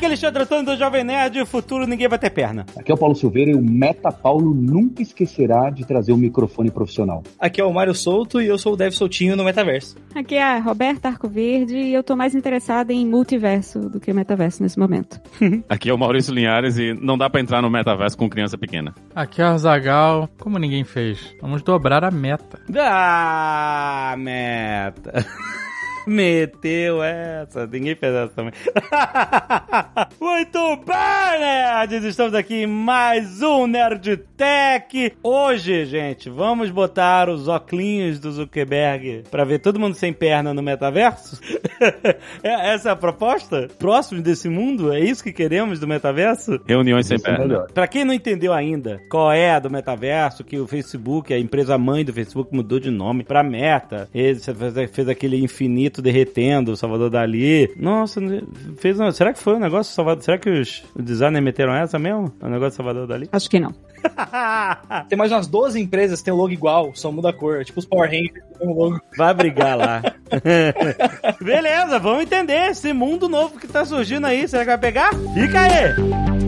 Aqui é Alexandre Antônio do Jovem Nerd, o futuro ninguém vai ter perna. Aqui é o Paulo Silveira e o Meta Paulo nunca esquecerá de trazer um microfone profissional. Aqui é o Mário Souto e eu sou o Dev Soltinho no Metaverso. Aqui é a Roberta Arcoverde e eu tô mais interessada em multiverso do que metaverso nesse momento. Aqui é o Maurício Linhares e não dá pra entrar no metaverso com criança pequena. Aqui é o Zagal, como ninguém fez. Vamos dobrar a meta. Ah, meta. Meteu essa, ninguém fez essa também. Muito bem, nerds! Estamos aqui em mais um Nerd Tech. Hoje, gente, vamos botar os óculos do Zuckerberg pra ver todo mundo sem perna no metaverso? É- essa é a proposta? Próximo desse mundo? É isso que queremos do metaverso? Reuniões sem é perna. Pra quem não entendeu ainda qual é a do metaverso, que o Facebook, a empresa mãe do Facebook, mudou de nome pra Meta. Ele fez aquele infinito derretendo o Salvador Dali. Nossa, fez um, será que foi um negócio do Salvador? Será que os, os designers meteram essa mesmo? O negócio do Salvador Dali? Acho que não. Tem mais umas 12 empresas que tem o logo igual, só muda a cor. Tipo os Power Rangers, tem o logo. Vai brigar lá. Beleza, vamos entender esse mundo novo que tá surgindo aí. Será que vai pegar? Fica aí!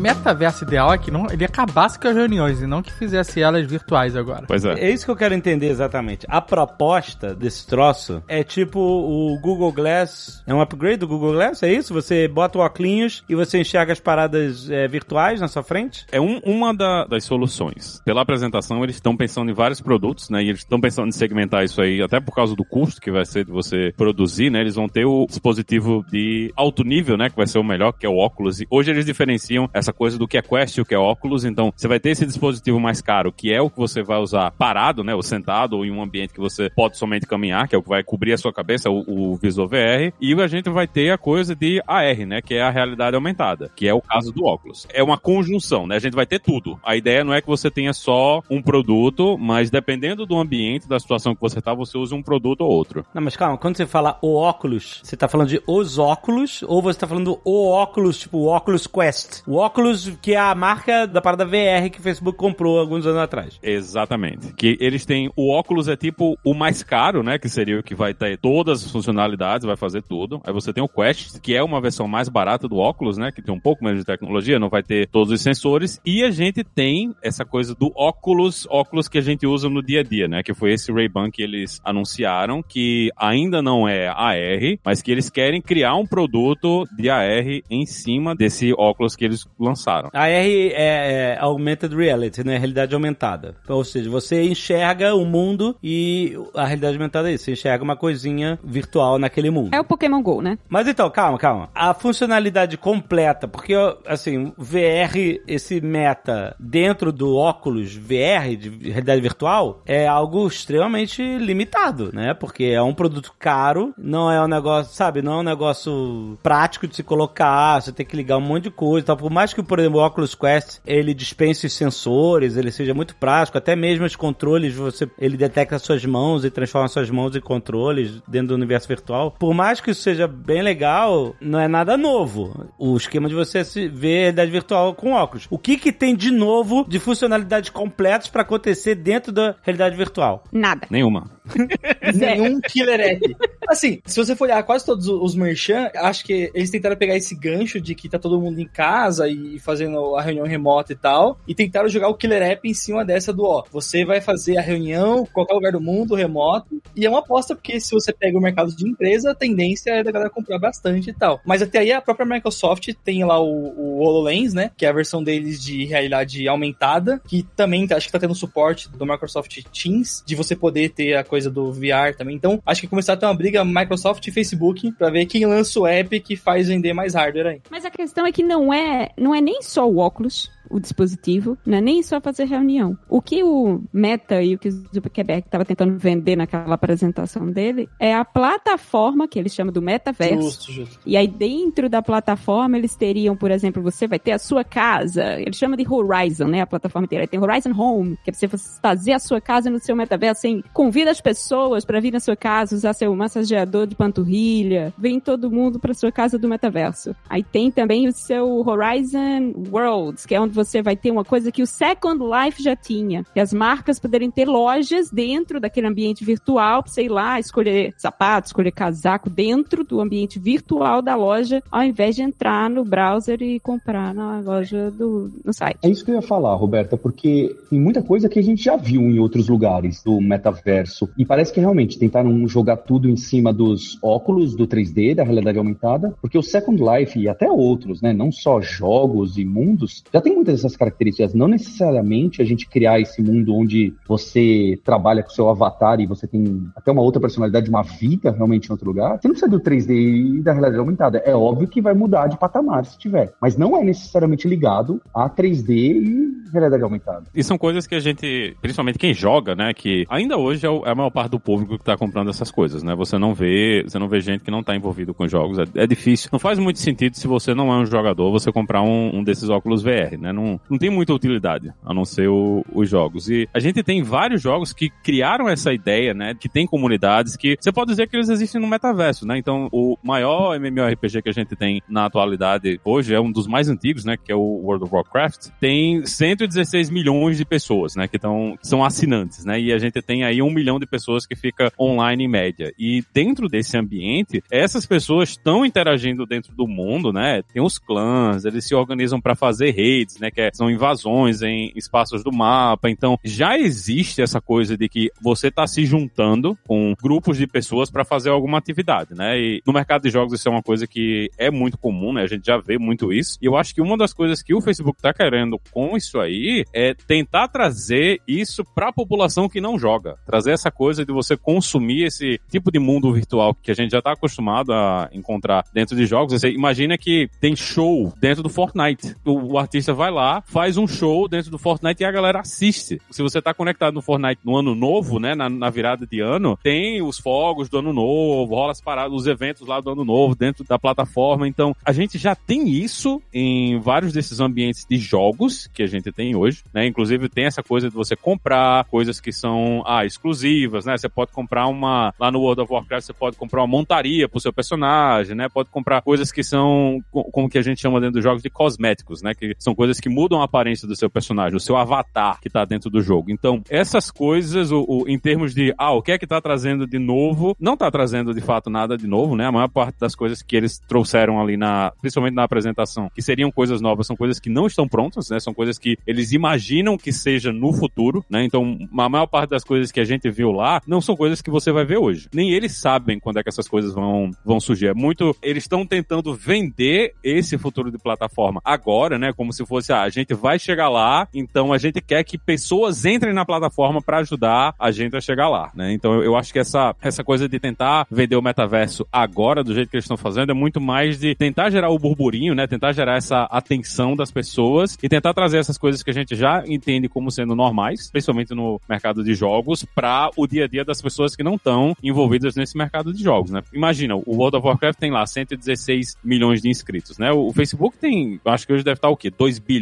Metaverso ideal é que não, ele acabasse com as reuniões e não que fizesse elas virtuais agora. Pois é. É isso que eu quero entender exatamente. A proposta desse troço é tipo o Google Glass. É um upgrade do Google Glass? É isso? Você bota o óculos e você enxerga as paradas é, virtuais na sua frente? É um- uma da- das soluções. Pela apresentação, eles estão pensando em vários produtos, né? E eles estão pensando em segmentar isso aí, até por causa do custo que vai ser de você produzir, né? Eles vão ter o dispositivo de alto nível, né? Que vai ser o melhor, que é o óculos. E hoje eles diferenciam essa coisa do que é Quest e o que é óculos. Então, você vai ter esse dispositivo mais caro, que é o que você vai usar parado, né? Ou sentado, ou em um ambiente que você pode somente caminhar, que é o que vai cobrir a sua cabeça, o, o visor VR. E a gente vai ter a coisa de AR, né? Que é a realidade aumentada, que é o caso do óculos. É uma conjunção, né? A gente vai ter tudo. A ideia não é que você tenha só um produto, mas dependendo do ambiente, da situação que você tá, você usa um produto ou outro. Não, mas calma, quando você fala o óculos, você tá falando de os óculos ou você tá falando o óculos, tipo o Oculus Quest? O óculos que é a marca da parada VR que o Facebook comprou alguns anos atrás. Exatamente. Que eles têm. O óculos é tipo o mais caro, né? Que seria o que vai ter todas as funcionalidades, vai fazer tudo. Aí você tem o Quest, que é uma versão mais barata do óculos, né? Que tem um pouco menos de tecnologia, não vai ter todos os sensores. E a gente tem essa coisa do óculos, óculos que a gente usa no dia a dia, né? Que foi esse Ray-Ban que eles anunciaram, que ainda não é AR, mas que eles querem criar um produto de AR em cima desse óculos que eles lançaram. A R é, é Augmented Reality, né? Realidade aumentada. Ou seja, você enxerga o mundo e a realidade aumentada é isso. Você enxerga uma coisinha virtual naquele mundo. É o Pokémon GO, né? Mas então, calma, calma. A funcionalidade completa, porque, assim, VR, esse meta dentro do óculos VR, de realidade virtual, é algo extremamente limitado, né? Porque é um produto caro, não é um negócio, sabe, não é um negócio prático de se colocar, você tem que ligar um monte de coisa e tal. Por mais que, por exemplo, o Oculus Quest, ele dispense os sensores, ele seja muito prático, até mesmo os controles, você, ele detecta suas mãos e transforma suas mãos em controles dentro do universo virtual. Por mais que isso seja bem legal, não é nada novo. O esquema de você se ver realidade virtual com óculos. O que que tem de novo de funcionalidades completas para acontecer dentro da realidade virtual? Nada. Nenhuma. Nenhum killer app. Assim, se você for olhar quase todos os merchan, acho que eles tentaram pegar esse gancho de que tá todo mundo em casa e fazendo a reunião remota e tal, e tentaram jogar o killer app em cima dessa do ó. Você vai fazer a reunião em qualquer lugar do mundo, remoto, e é uma aposta porque se você pega o mercado de empresa, a tendência é da galera comprar bastante e tal. Mas até aí a própria Microsoft tem lá o, o HoloLens, né, que é a versão deles de realidade aumentada, que também acho que tá tendo suporte do Microsoft Teams, de você poder ter a coisa do VR também. Então, acho que começar a ter uma briga Microsoft e Facebook pra ver quem lança o app que faz vender mais hardware aí. Mas a questão é que não é, não é nem só o óculos. O dispositivo, não é nem só fazer reunião. O que o Meta e o que o Zuckerberg estava tentando vender naquela apresentação dele é a plataforma que eles chamam do metaverso. Justo, justo. E aí dentro da plataforma eles teriam, por exemplo, você vai ter a sua casa, eles chamam de Horizon, né, a plataforma inteira. Aí tem Horizon Home, que é você fazer a sua casa no seu metaverso, assim, convida as pessoas para vir na sua casa, usar seu massageador de panturrilha, vem todo mundo para sua casa do metaverso. Aí tem também o seu Horizon Worlds, que é onde você vai ter uma coisa que o Second Life já tinha, que as marcas poderem ter lojas dentro daquele ambiente virtual, sei lá, escolher sapato, escolher casaco dentro do ambiente virtual da loja, ao invés de entrar no browser e comprar na loja do no site. É isso que eu ia falar, Roberta, porque tem muita coisa que a gente já viu em outros lugares do metaverso. E parece que realmente tentaram jogar tudo em cima dos óculos do 3D, da realidade aumentada, porque o Second Life e até outros, né, não só jogos e mundos, já tem muitas dessas características. Não necessariamente a gente criar esse mundo onde você trabalha com seu avatar e você tem até uma outra personalidade, uma vida realmente em outro lugar. Você não precisa do 3D e da realidade aumentada. É óbvio que vai mudar de patamar se tiver, mas não é necessariamente ligado a 3D e realidade aumentada. E são coisas que a gente, principalmente quem joga, né, que ainda hoje é, é a maior parte do público que tá comprando essas coisas, né? Você não vê, você não vê gente que não tá envolvido com jogos. É, é difícil. Não faz muito sentido se você não é um jogador, você comprar um, um desses óculos VR, né? Não, não tem muita utilidade, a não ser o- os jogos. E a gente tem vários jogos que criaram essa ideia, né? Que tem comunidades que você pode dizer que eles existem no metaverso, né? Então, o maior MMORPG que a gente tem na atualidade hoje é um dos mais antigos, né? Que é o World of Warcraft. Tem 116 milhões de pessoas, né? Que, tão, que são assinantes, né? E a gente tem aí um milhão de pessoas que fica online em média. E dentro desse ambiente, essas pessoas estão interagindo dentro do mundo, né? Tem os clãs, eles se organizam para fazer raids, né? Que é- são invasões em espaços do mapa. Então, já existe essa coisa de que você tá se juntando com grupos de pessoas para fazer alguma atividade, né? E no mercado de jogos isso é uma coisa que é muito comum, né? A gente já vê muito isso. E eu acho que uma das coisas que o Facebook tá querendo com isso aí é tentar trazer isso pra população que não joga. Trazer essa coisa de você consumir esse tipo de mundo virtual que a gente já tá acostumado a encontrar dentro de jogos. Você imagina que tem show dentro do Fortnite. O, o artista vai lá, faz um show dentro do Fortnite e a galera assiste. Se você tá conectado no Fortnite no ano novo, né, na, na virada de ano, tem os fogos do ano novo, rola as paradas, os eventos lá do ano novo dentro da plataforma. Então, a gente já tem isso em vários desses ambientes de jogos que a gente tem hoje, né? Inclusive tem essa coisa de você comprar coisas que são ah, exclusivas, né? Você pode comprar uma lá no World of Warcraft você pode comprar uma montaria pro seu personagem, né? Pode comprar coisas que são co- como que a gente chama dentro dos jogos de cosméticos, né? Que são coisas que mudam a aparência do seu personagem, o seu avatar que tá dentro do jogo. Então, essas coisas, o, o- em termos de ah, o que é que tá trazendo de novo, não tá trazendo de fato nada de novo, né? A maior parte das coisas que eles trouxeram ali na, principalmente na apresentação, que seriam coisas novas, são coisas que não estão prontas, né? São coisas que eles imaginam que seja no futuro, né? Então, a maior parte das coisas que a gente viu lá não são coisas que você vai ver hoje. Nem eles sabem quando é que essas coisas vão, vão surgir. É muito, eles estão tentando vender esse futuro de plataforma agora, né? Como se fosse, ah, a gente vai chegar lá, então a gente quer que pessoas entrem na plataforma para ajudar a gente a chegar lá, né? Então eu, eu acho que essa, essa coisa de tentar vender o metaverso agora, do jeito que eles estão fazendo, é muito mais de tentar gerar o burburinho, né? Tentar gerar essa atenção das pessoas e tentar trazer essas coisas que a gente já entende como sendo normais, principalmente no mercado de jogos, para o dia a dia das pessoas que não estão envolvidas nesse mercado de jogos, né? Imagina, o World of Warcraft tem lá 116 milhões de inscritos, né? O Facebook tem, acho que hoje deve estar o quê? 2 bilhões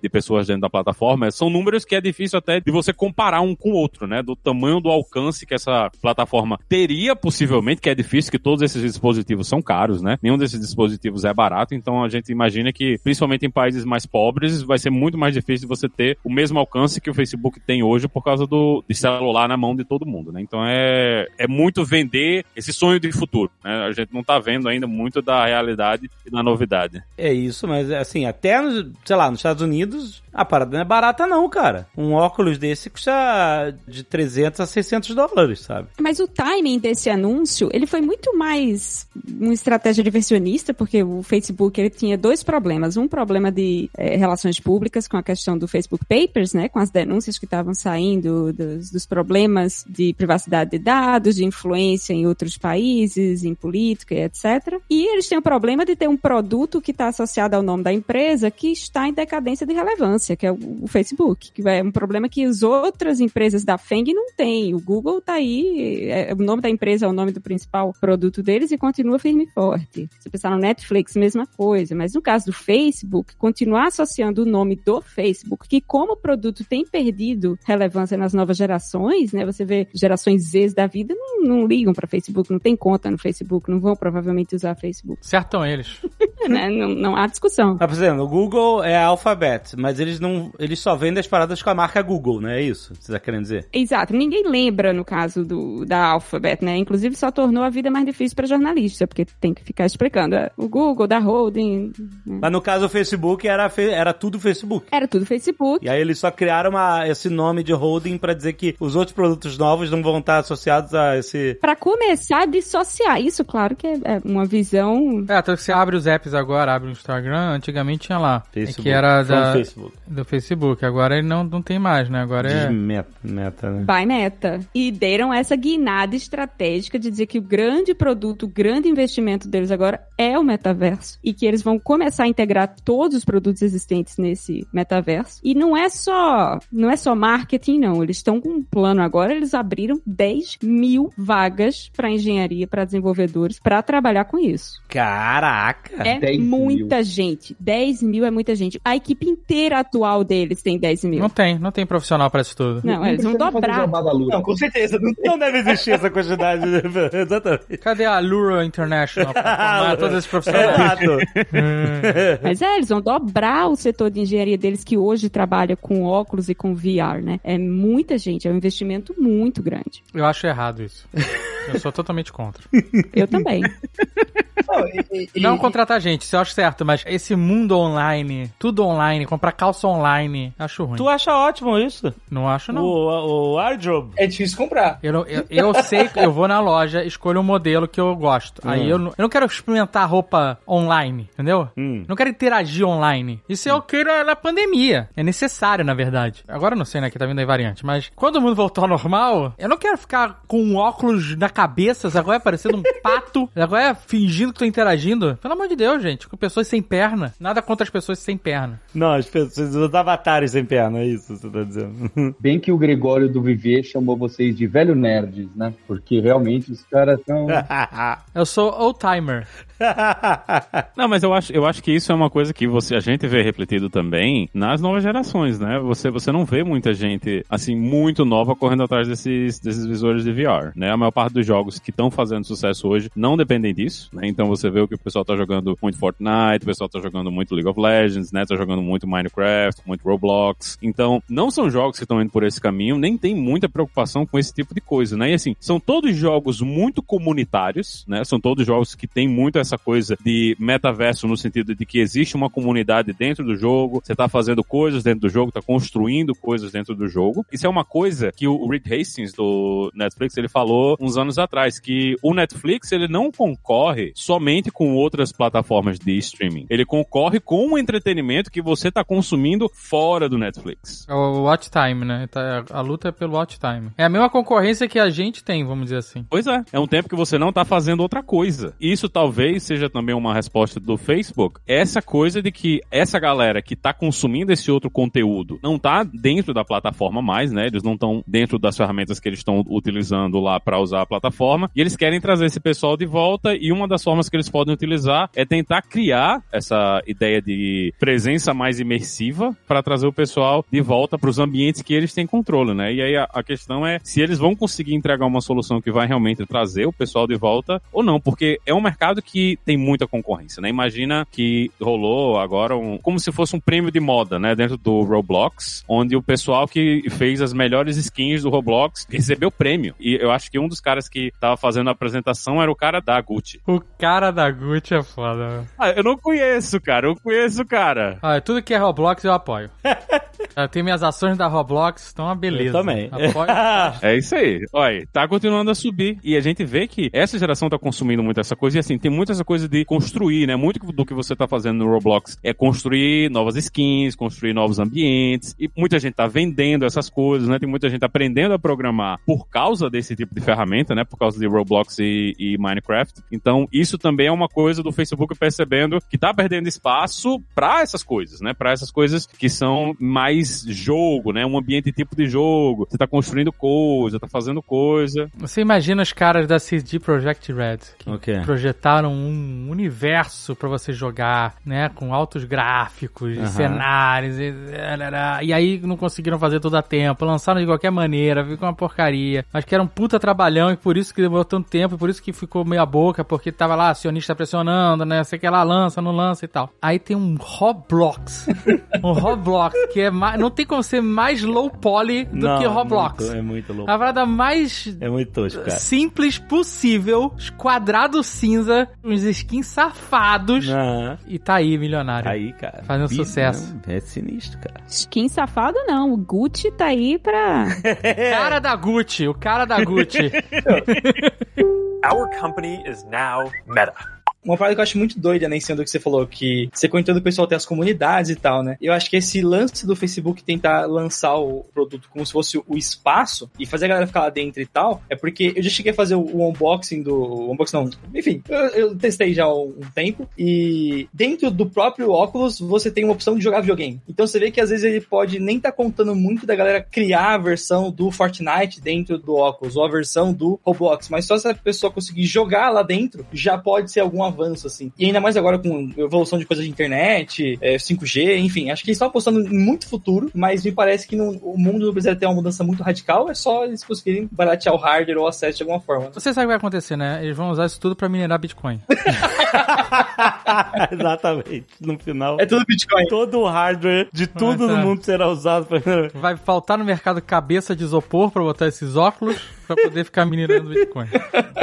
de pessoas dentro da plataforma. São números que é difícil até de você comparar um com o outro, né? Do tamanho do alcance que essa plataforma teria possivelmente, que é difícil, que todos esses dispositivos são caros, né? Nenhum desses dispositivos é barato, então a gente imagina que, principalmente em países mais pobres, vai ser muito mais difícil de você ter o mesmo alcance que o Facebook tem hoje por causa do celular na mão de todo mundo, né? Então é, é muito vender esse sonho de futuro, né? A gente não tá vendo ainda muito da realidade e da novidade. É isso, mas assim, até, sei lá, nos Estados Unidos, a parada não é barata não, cara. Um óculos desse custa de 300 a 600 dólares, sabe? Mas o timing desse anúncio, ele foi muito mais uma estratégia diversionista, porque o Facebook ele tinha dois problemas. Um problema de eh, relações públicas com a questão do Facebook Papers, né, com as denúncias que estavam saindo dos, dos problemas de privacidade de dados, de influência em outros países, em política e etc. E eles têm o problema de ter um produto que está associado ao nome da empresa que está em decadência de relevância. Relevância, que é o, Facebook, que é um problema que as outras empresas da Feng não têm. O Google tá aí, é, o nome da empresa é o nome do principal produto deles e continua firme e forte. Se pensar no Netflix, mesma coisa. Mas no caso do Facebook, continuar associando o nome do Facebook, que como produto tem perdido relevância nas novas gerações, né? Você vê gerações Z da vida não, não ligam para Facebook, não tem conta no Facebook, não vão provavelmente usar Facebook. Certam eles. né? não, não há discussão. Tá o Google é a Alphabet, mas eles não. Eles só vendem as paradas com a marca Google, né? É isso que você tá querendo dizer? Exato. Ninguém lembra, no caso do, da Alphabet, né? Inclusive só tornou a vida mais difícil para jornalista, porque tem que ficar explicando. é, O Google, da holding. né? Mas no caso o Facebook era, era tudo Facebook. Era tudo Facebook. E aí eles só criaram uma- esse nome de holding pra dizer que os outros produtos novos não vão estar associados a esse. Pra começar a dissociar. Isso, claro que é é uma visão. É, tanto que você abre os apps agora, abre o Instagram, antigamente tinha lá. Facebook. Que era da, Facebook. Do Facebook. Agora ele não, não tem mais, né? Agora é. De meta, meta, né? By Meta. E deram essa guinada estratégica de dizer que o grande produto, o grande investimento deles agora é o metaverso. E que eles vão começar a integrar todos os produtos existentes nesse metaverso. E não é só, não é só marketing, não. Eles estão com um plano agora, eles abriram 10 mil vagas para engenharia, para desenvolvedores, para trabalhar com isso. Caraca! É 10 muita gente. 10 mil é muita gente. A equipe inteira atual deles tem 10 mil. Não tem, não tem profissional pra isso tudo. Não, eles vão dobrar. Não, com certeza. Não deve existir essa quantidade. Exatamente. Cadê a Lura International pra formar todos esses profissionais? Exato. Mas é, eles vão dobrar o setor de engenharia deles que hoje trabalha com óculos e com VR, né? É muita gente, é um investimento muito grande. Eu acho errado isso. Eu sou totalmente contra. Eu também. Não, e- e- Não contratar gente, isso eu acho certo, mas esse mundo online, tudo online, comprar calça online, acho ruim. tu acha ótimo isso? Não acho, não. O, o wardrobe. É difícil comprar. Eu, não- eu, eu sei que eu vou na loja, escolho um modelo que eu gosto. Aí eu, não- eu não quero experimentar roupa online, entendeu? Hum. Não quero interagir online. Isso eu quero na pandemia. É necessário, na verdade. Agora eu não sei, né, que tá vindo aí variante. Mas quando o mundo voltar ao normal, eu não quero ficar com um óculos na cabeça, agora é parecendo um pato, agora é fingindo que tô interagindo. Pelo amor de Deus, gente, com pessoas sem perna. Nada contra as pessoas sem perna. Não, as pessoas, os avatares sem perna, é isso que você tá dizendo. Bem que o Gregório do Viver chamou vocês de velho nerds, né? Porque realmente os caras são. Eu sou old timer. Não, mas eu acho, eu acho que isso é uma coisa que você, a gente vê refletido também nas novas gerações, né? Você, você não vê muita gente, assim, muito nova correndo atrás desses, desses visores de VR, né? A maior parte dos jogos que estão fazendo sucesso hoje não dependem disso, né? Então você vê o que o pessoal tá jogando muito Fortnite, o pessoal tá jogando muito League of Legends, né? Tá jogando muito Minecraft, muito Roblox. Então, não são jogos que estão indo por esse caminho, nem tem muita preocupação com esse tipo de coisa, né? E assim, são todos jogos muito comunitários, né? São todos jogos que tem muito essa coisa de metaverso no sentido de que existe uma comunidade dentro do jogo, você tá fazendo coisas dentro do jogo, tá construindo coisas dentro do jogo. Isso é uma coisa que o Reed Hastings do Netflix, ele falou uns anos atrás, que o Netflix, ele não concorre somente com outras plataformas de streaming. Ele concorre com o entretenimento que você tá consumindo fora do Netflix. É o watch time, né? Tá- A luta é pelo watch time. É a mesma concorrência que a gente tem, vamos dizer assim. Pois é, é um tempo que você não tá fazendo outra coisa. Isso talvez seja também uma resposta do Facebook. Essa coisa de que essa galera que tá consumindo esse outro conteúdo não tá dentro da plataforma mais, né? Eles não estão dentro das ferramentas que eles estão utilizando lá para usar a plataforma e eles querem trazer esse pessoal de volta e uma das formas que eles podem utilizar é tentar criar essa ideia de presença mais imersiva para trazer o pessoal de volta para os ambientes que eles têm controle, né? E aí a, a questão é se eles vão conseguir entregar uma solução que vai realmente trazer o pessoal de volta ou não, porque é um mercado que tem muita concorrência, né? Imagina que rolou agora um, como se fosse um prêmio de moda, né? Dentro do Roblox, onde o pessoal que fez as melhores skins do Roblox recebeu prêmio. E eu acho que um dos caras que tava fazendo a apresentação era o cara da Gucci. O cara da Gucci é foda. Ah, eu não conheço, cara. Eu conheço o cara. Ah, tudo que é Roblox eu apoio. Eu tenho minhas ações da Roblox, estão uma beleza. Eu também. Apoio- É isso aí. Olha, tá continuando a subir. E a gente vê que essa geração tá consumindo muito essa coisa. E assim, tem muita essa coisa de construir, né? Muito do que você tá fazendo no Roblox é construir novas skins, construir novos ambientes. E muita gente tá vendendo essas coisas, né? Tem muita gente aprendendo a programar por causa desse tipo de ferramenta, né? Por causa de Roblox e, e Minecraft. Então, isso também é uma coisa do Facebook percebendo que tá perdendo espaço pra essas coisas, né? Pra essas coisas que são mais jogo, né? Um ambiente tipo de jogo. Você tá construindo coisa, tá fazendo coisa. Você imagina os caras da CD Projekt Red que O quê? projetaram um universo pra você jogar, né, com altos gráficos, Aham. cenários e, e aí não conseguiram fazer tudo a tempo, lançaram de qualquer maneira, ficou uma porcaria, mas que era um puta trabalhão e por isso que demorou tanto tempo, e por isso que ficou meia boca, porque tava lá acionista pressionando, né, sei que lá lança, não lança e tal. Aí tem um Roblox, um Roblox que é mais, não tem como ser mais low poly do Não, que Roblox. muito- é muito louco. A parada mais É muito tosco, cara. simples possível, quadrado cinza, uns skins safados. E tá aí, milionário. Aí, cara. Fazendo bi- sucesso. É sinistro, cara. Skin safado não, o Gucci tá aí pra... Cara da Gucci, o cara da Gucci. Our company is now Meta. Uma parada que eu acho muito doida, né, em cima do que você falou, que você comentou do pessoal ter as comunidades e tal, né? Eu acho que esse lance do Facebook tentar lançar o produto como se fosse o espaço e fazer a galera ficar lá dentro e tal, é porque eu já cheguei a fazer o, o unboxing do. o unboxing não, enfim, eu, eu testei já há um, tempo e dentro do próprio óculos você tem uma opção de jogar videogame. Então você vê que às vezes ele pode nem estar contando muito da galera criar a versão do Fortnite dentro do óculos ou a versão do Roblox, mas só se a pessoa conseguir jogar lá dentro já pode ser algum avanço, assim. E ainda mais agora com evolução de coisas de internet, é, 5G, enfim, acho que eles estão apostando em muito futuro, mas me parece que não- o mundo não precisa ter uma mudança muito radical, é só eles conseguirem baratear o hardware ou o acesso de alguma forma. Você sabe o que vai acontecer, né? Eles vão usar isso tudo pra minerar Bitcoin. Exatamente. No final, É tudo Bitcoin. todo o hardware de tudo tá. no mundo será usado pra... Vai faltar no mercado cabeça de isopor pra botar esses óculos pra poder ficar minerando Bitcoin.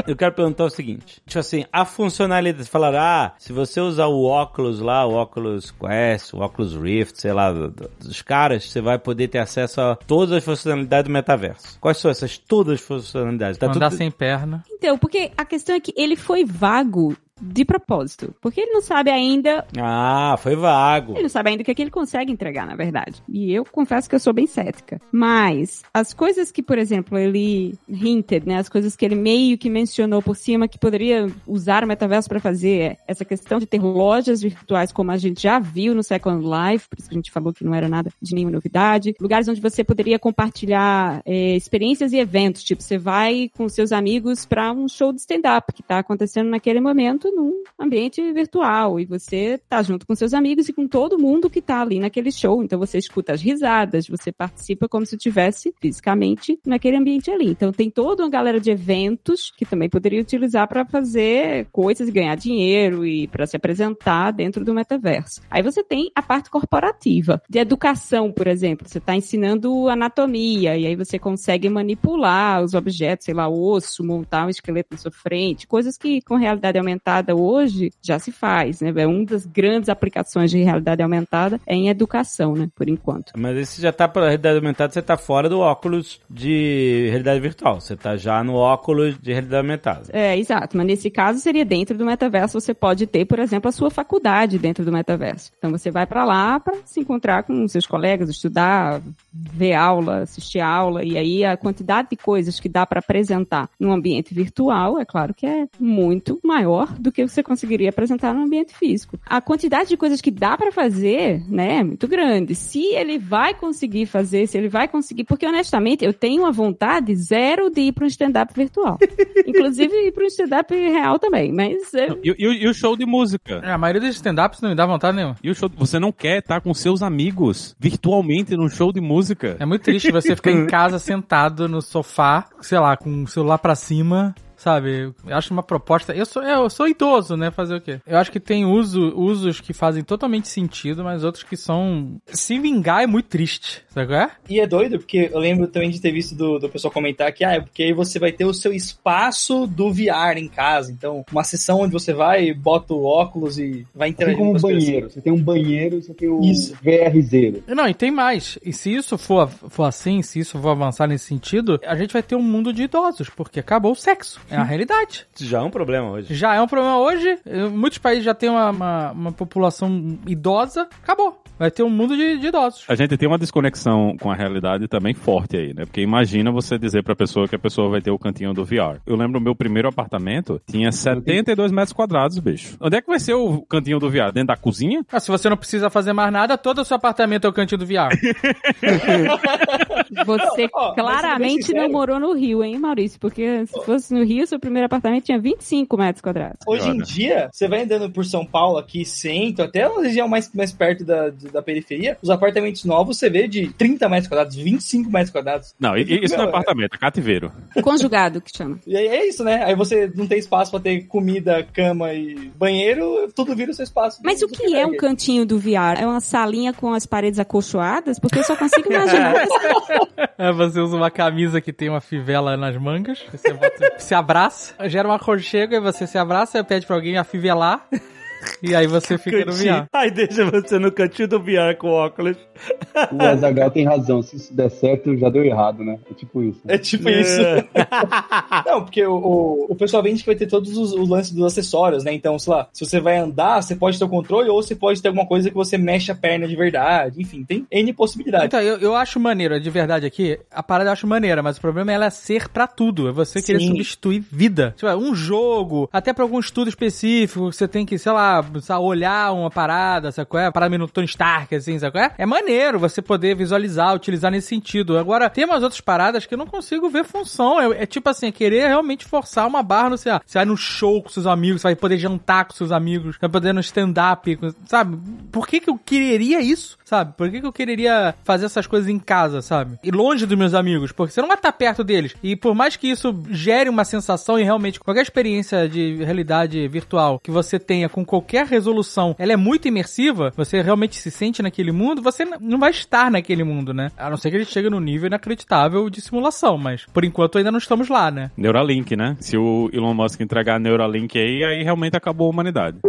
Eu quero perguntar o seguinte. Tipo assim, a funcionalidade... Falaram, ah, se você usar o óculos lá, o óculos Quest, o óculos Rift, sei lá, do- do- dos caras, você vai poder ter acesso a todas as funcionalidades do metaverso. Quais são essas todas as funcionalidades? Tá Andar tudo... sem perna. Então, porque a questão é que ele foi vago de propósito. Porque ele não sabe ainda Ah, foi vago. Ele não sabe ainda o que, é que ele consegue entregar, na verdade. E eu confesso que eu sou bem cética. Mas as coisas que, por exemplo, ele hinted, né? As coisas que ele meio que mencionou por cima que poderia usar o metaverso para fazer é essa questão de ter lojas virtuais como a gente já viu no Second Life, por isso que a gente falou que não era nada de nenhuma novidade. Lugares onde você poderia compartilhar é, experiências e eventos. Tipo, você vai com seus amigos para um show de stand-up que tá acontecendo naquele momento num ambiente virtual e você tá junto com seus amigos e com todo mundo que tá ali naquele show. Então você escuta as risadas, você participa como se estivesse fisicamente naquele ambiente ali. Então tem toda uma galera de eventos que também poderia utilizar para fazer coisas e ganhar dinheiro e para se apresentar dentro do metaverso. Aí você tem a parte corporativa, de educação, por exemplo. Você está ensinando anatomia e aí você consegue manipular os objetos, sei lá, osso, montar um esqueleto na sua frente, coisas que com realidade aumentada hoje já se faz, né? É uma das grandes aplicações de realidade aumentada é em educação, né? Por enquanto. Mas esse já tá pra realidade aumentada, você tá fora do óculos de realidade virtual. Você tá já no óculos de realidade aumentada. É, exato. Mas nesse caso seria dentro do metaverso. Você pode ter, por exemplo, a sua faculdade dentro do metaverso. Então você vai pra lá para se encontrar com seus colegas, estudar, ver aula, assistir aula e aí a quantidade de coisas que dá para apresentar num ambiente virtual, é claro que é muito maior do que você conseguiria apresentar no ambiente físico. A quantidade de coisas que dá para fazer, né, é muito grande. Se ele vai conseguir fazer, se ele vai conseguir, porque honestamente eu tenho uma vontade zero de ir para um stand-up virtual. Inclusive ir para um stand-up real também, mas é, E, e- e o show de música? É, a maioria dos stand-ups não me dá vontade nenhuma. E o show, você não quer estar com seus amigos virtualmente num show de música? É muito triste você ficar em casa sentado no sofá, sei lá, com o celular pra cima, sabe? Eu acho uma proposta. Eu sou, eu sou idoso, né? Fazer o quê? Eu acho que tem uso, usos que fazem totalmente sentido, mas outros que são. Se vingar é muito triste, sabe qual é? E é doido, porque eu lembro também de ter visto do, do pessoal comentar que, ah, é porque aí você vai ter o seu espaço do VR em casa. Então, uma sessão onde você vai, bota o óculos e vai Assim interagir como com um pessoas. banheiro. Você tem um banheiro e você tem o Isso. VR0. Não, e tem mais. E se isso for, for assim, se isso for avançar nesse sentido, a gente vai ter um mundo de idosos, porque acabou o sexo. É a realidade. Já é um problema hoje. Já é um problema hoje. Muitos países já têm uma, uma, uma população idosa. Acabou. Vai ter um mundo de, de idosos. A gente tem uma desconexão com a realidade também forte aí, né? Porque imagina você dizer pra pessoa que a pessoa vai ter o cantinho do VR. Eu lembro o meu primeiro apartamento tinha 72 metros quadrados, bicho. Onde é que vai ser o cantinho do VR? Dentro da cozinha? Ah, se você não precisa fazer mais nada, todo o seu apartamento é o cantinho do VR. Você bem claramente não morou no Rio, hein, Maurício? Porque se fosse no Rio, seu primeiro apartamento tinha 25 metros quadrados. Hoje em dia, você vai andando por São Paulo aqui, centro, até uma região mais, mais perto da, da periferia, os apartamentos novos você vê de 30 metros quadrados, 25 metros quadrados. Não, e- isso não é Meu, apartamento, é cativeiro. Conjugado, que chama. E aí é isso, né? Aí você não tem espaço pra ter comida, cama e banheiro, tudo vira o seu espaço. Mas o que é um cantinho do VR? É uma salinha com as paredes acolchoadas? Porque eu só consigo imaginar. É, você usa uma camisa que tem uma fivela nas mangas, você bota- se abraça, gera um aconchego, aí você se abraça e pede pra alguém afivelar, e aí você fica no VR. Aí deixa você no cantinho do VR com óculos. O Azagal tem razão. Se isso der certo, já deu errado, né? É tipo isso. É tipo isso. Não, porque o, o, o pessoal vende que vai ter todos os, os lances dos acessórios, né? Então, sei lá, se você vai andar, você pode ter o controle ou você pode ter alguma coisa que você mexe a perna de verdade. Enfim, tem N possibilidades. Então, eu, eu acho maneiro, de verdade aqui, a parada eu acho maneira, mas o problema é ela ser pra tudo. É você querer Sim. substituir vida. Tipo, um jogo, até pra algum estudo específico, você tem que, sei lá, sabe, olhar uma parada, sabe qual é? Parada no Tony Stark, assim, sabe qual é? É maneiro você poder visualizar, utilizar nesse sentido. Agora, tem umas outras paradas que eu não consigo ver função. É, é tipo assim, querer realmente forçar uma barra no, sei lá, você vai no show com seus amigos, você vai poder jantar com seus amigos, vai poder no stand-up, sabe? Por que que eu quereria isso? Sabe? Por que, que eu quereria fazer essas coisas em casa, sabe? E longe dos meus amigos, porque você não vai estar perto deles. E por mais que isso gere uma sensação e realmente qualquer experiência de realidade virtual que você tenha com qualquer resolução, ela é muito imersiva, você realmente se sente naquele mundo, você não vai estar naquele mundo, né? A não ser que ele chegue no nível inacreditável de simulação, mas por enquanto ainda não estamos lá, né? Neuralink, né? Se o Elon Musk entregar Neuralink aí, aí realmente acabou a humanidade.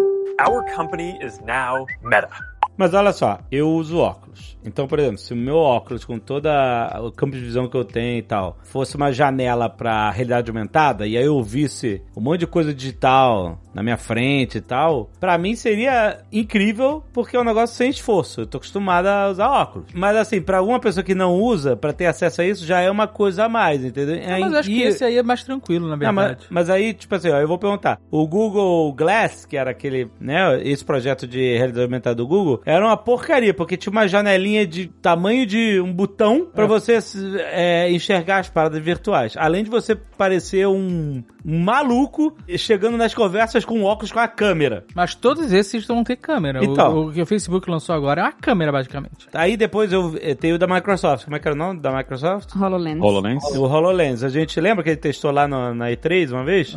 Our company is now Meta. Mas olha só, eu uso óculos. Então, por exemplo, se o meu óculos, com toda o campo de visão que eu tenho e tal, fosse uma janela pra realidade aumentada, e aí eu visse um monte de coisa digital na minha frente e tal, pra mim seria incrível, porque é um negócio sem esforço. Eu tô acostumado a usar óculos. Mas assim, pra alguma pessoa que não usa, pra ter acesso a isso, já é uma coisa a mais, entendeu? mas eu acho que E- esse aí é mais tranquilo, na não, mas, verdade. mas aí, tipo assim, ó, eu vou perguntar. O Google Glass, que era aquele, né, esse projeto de realidade aumentada do Google, era uma porcaria, porque tinha uma janelinha de tamanho de um botão pra você é, enxergar as paradas virtuais. Além de você parecer um maluco chegando nas conversas com óculos com a câmera. Mas todos esses vão ter câmera. O- Então. O, que o Facebook lançou agora é uma câmera, basicamente. Aí depois eu eh, tenho o da Microsoft. Como é que era o nome da Microsoft? HoloLens. HoloLens? O HoloLens. A gente lembra que ele testou lá no- na E3 uma vez?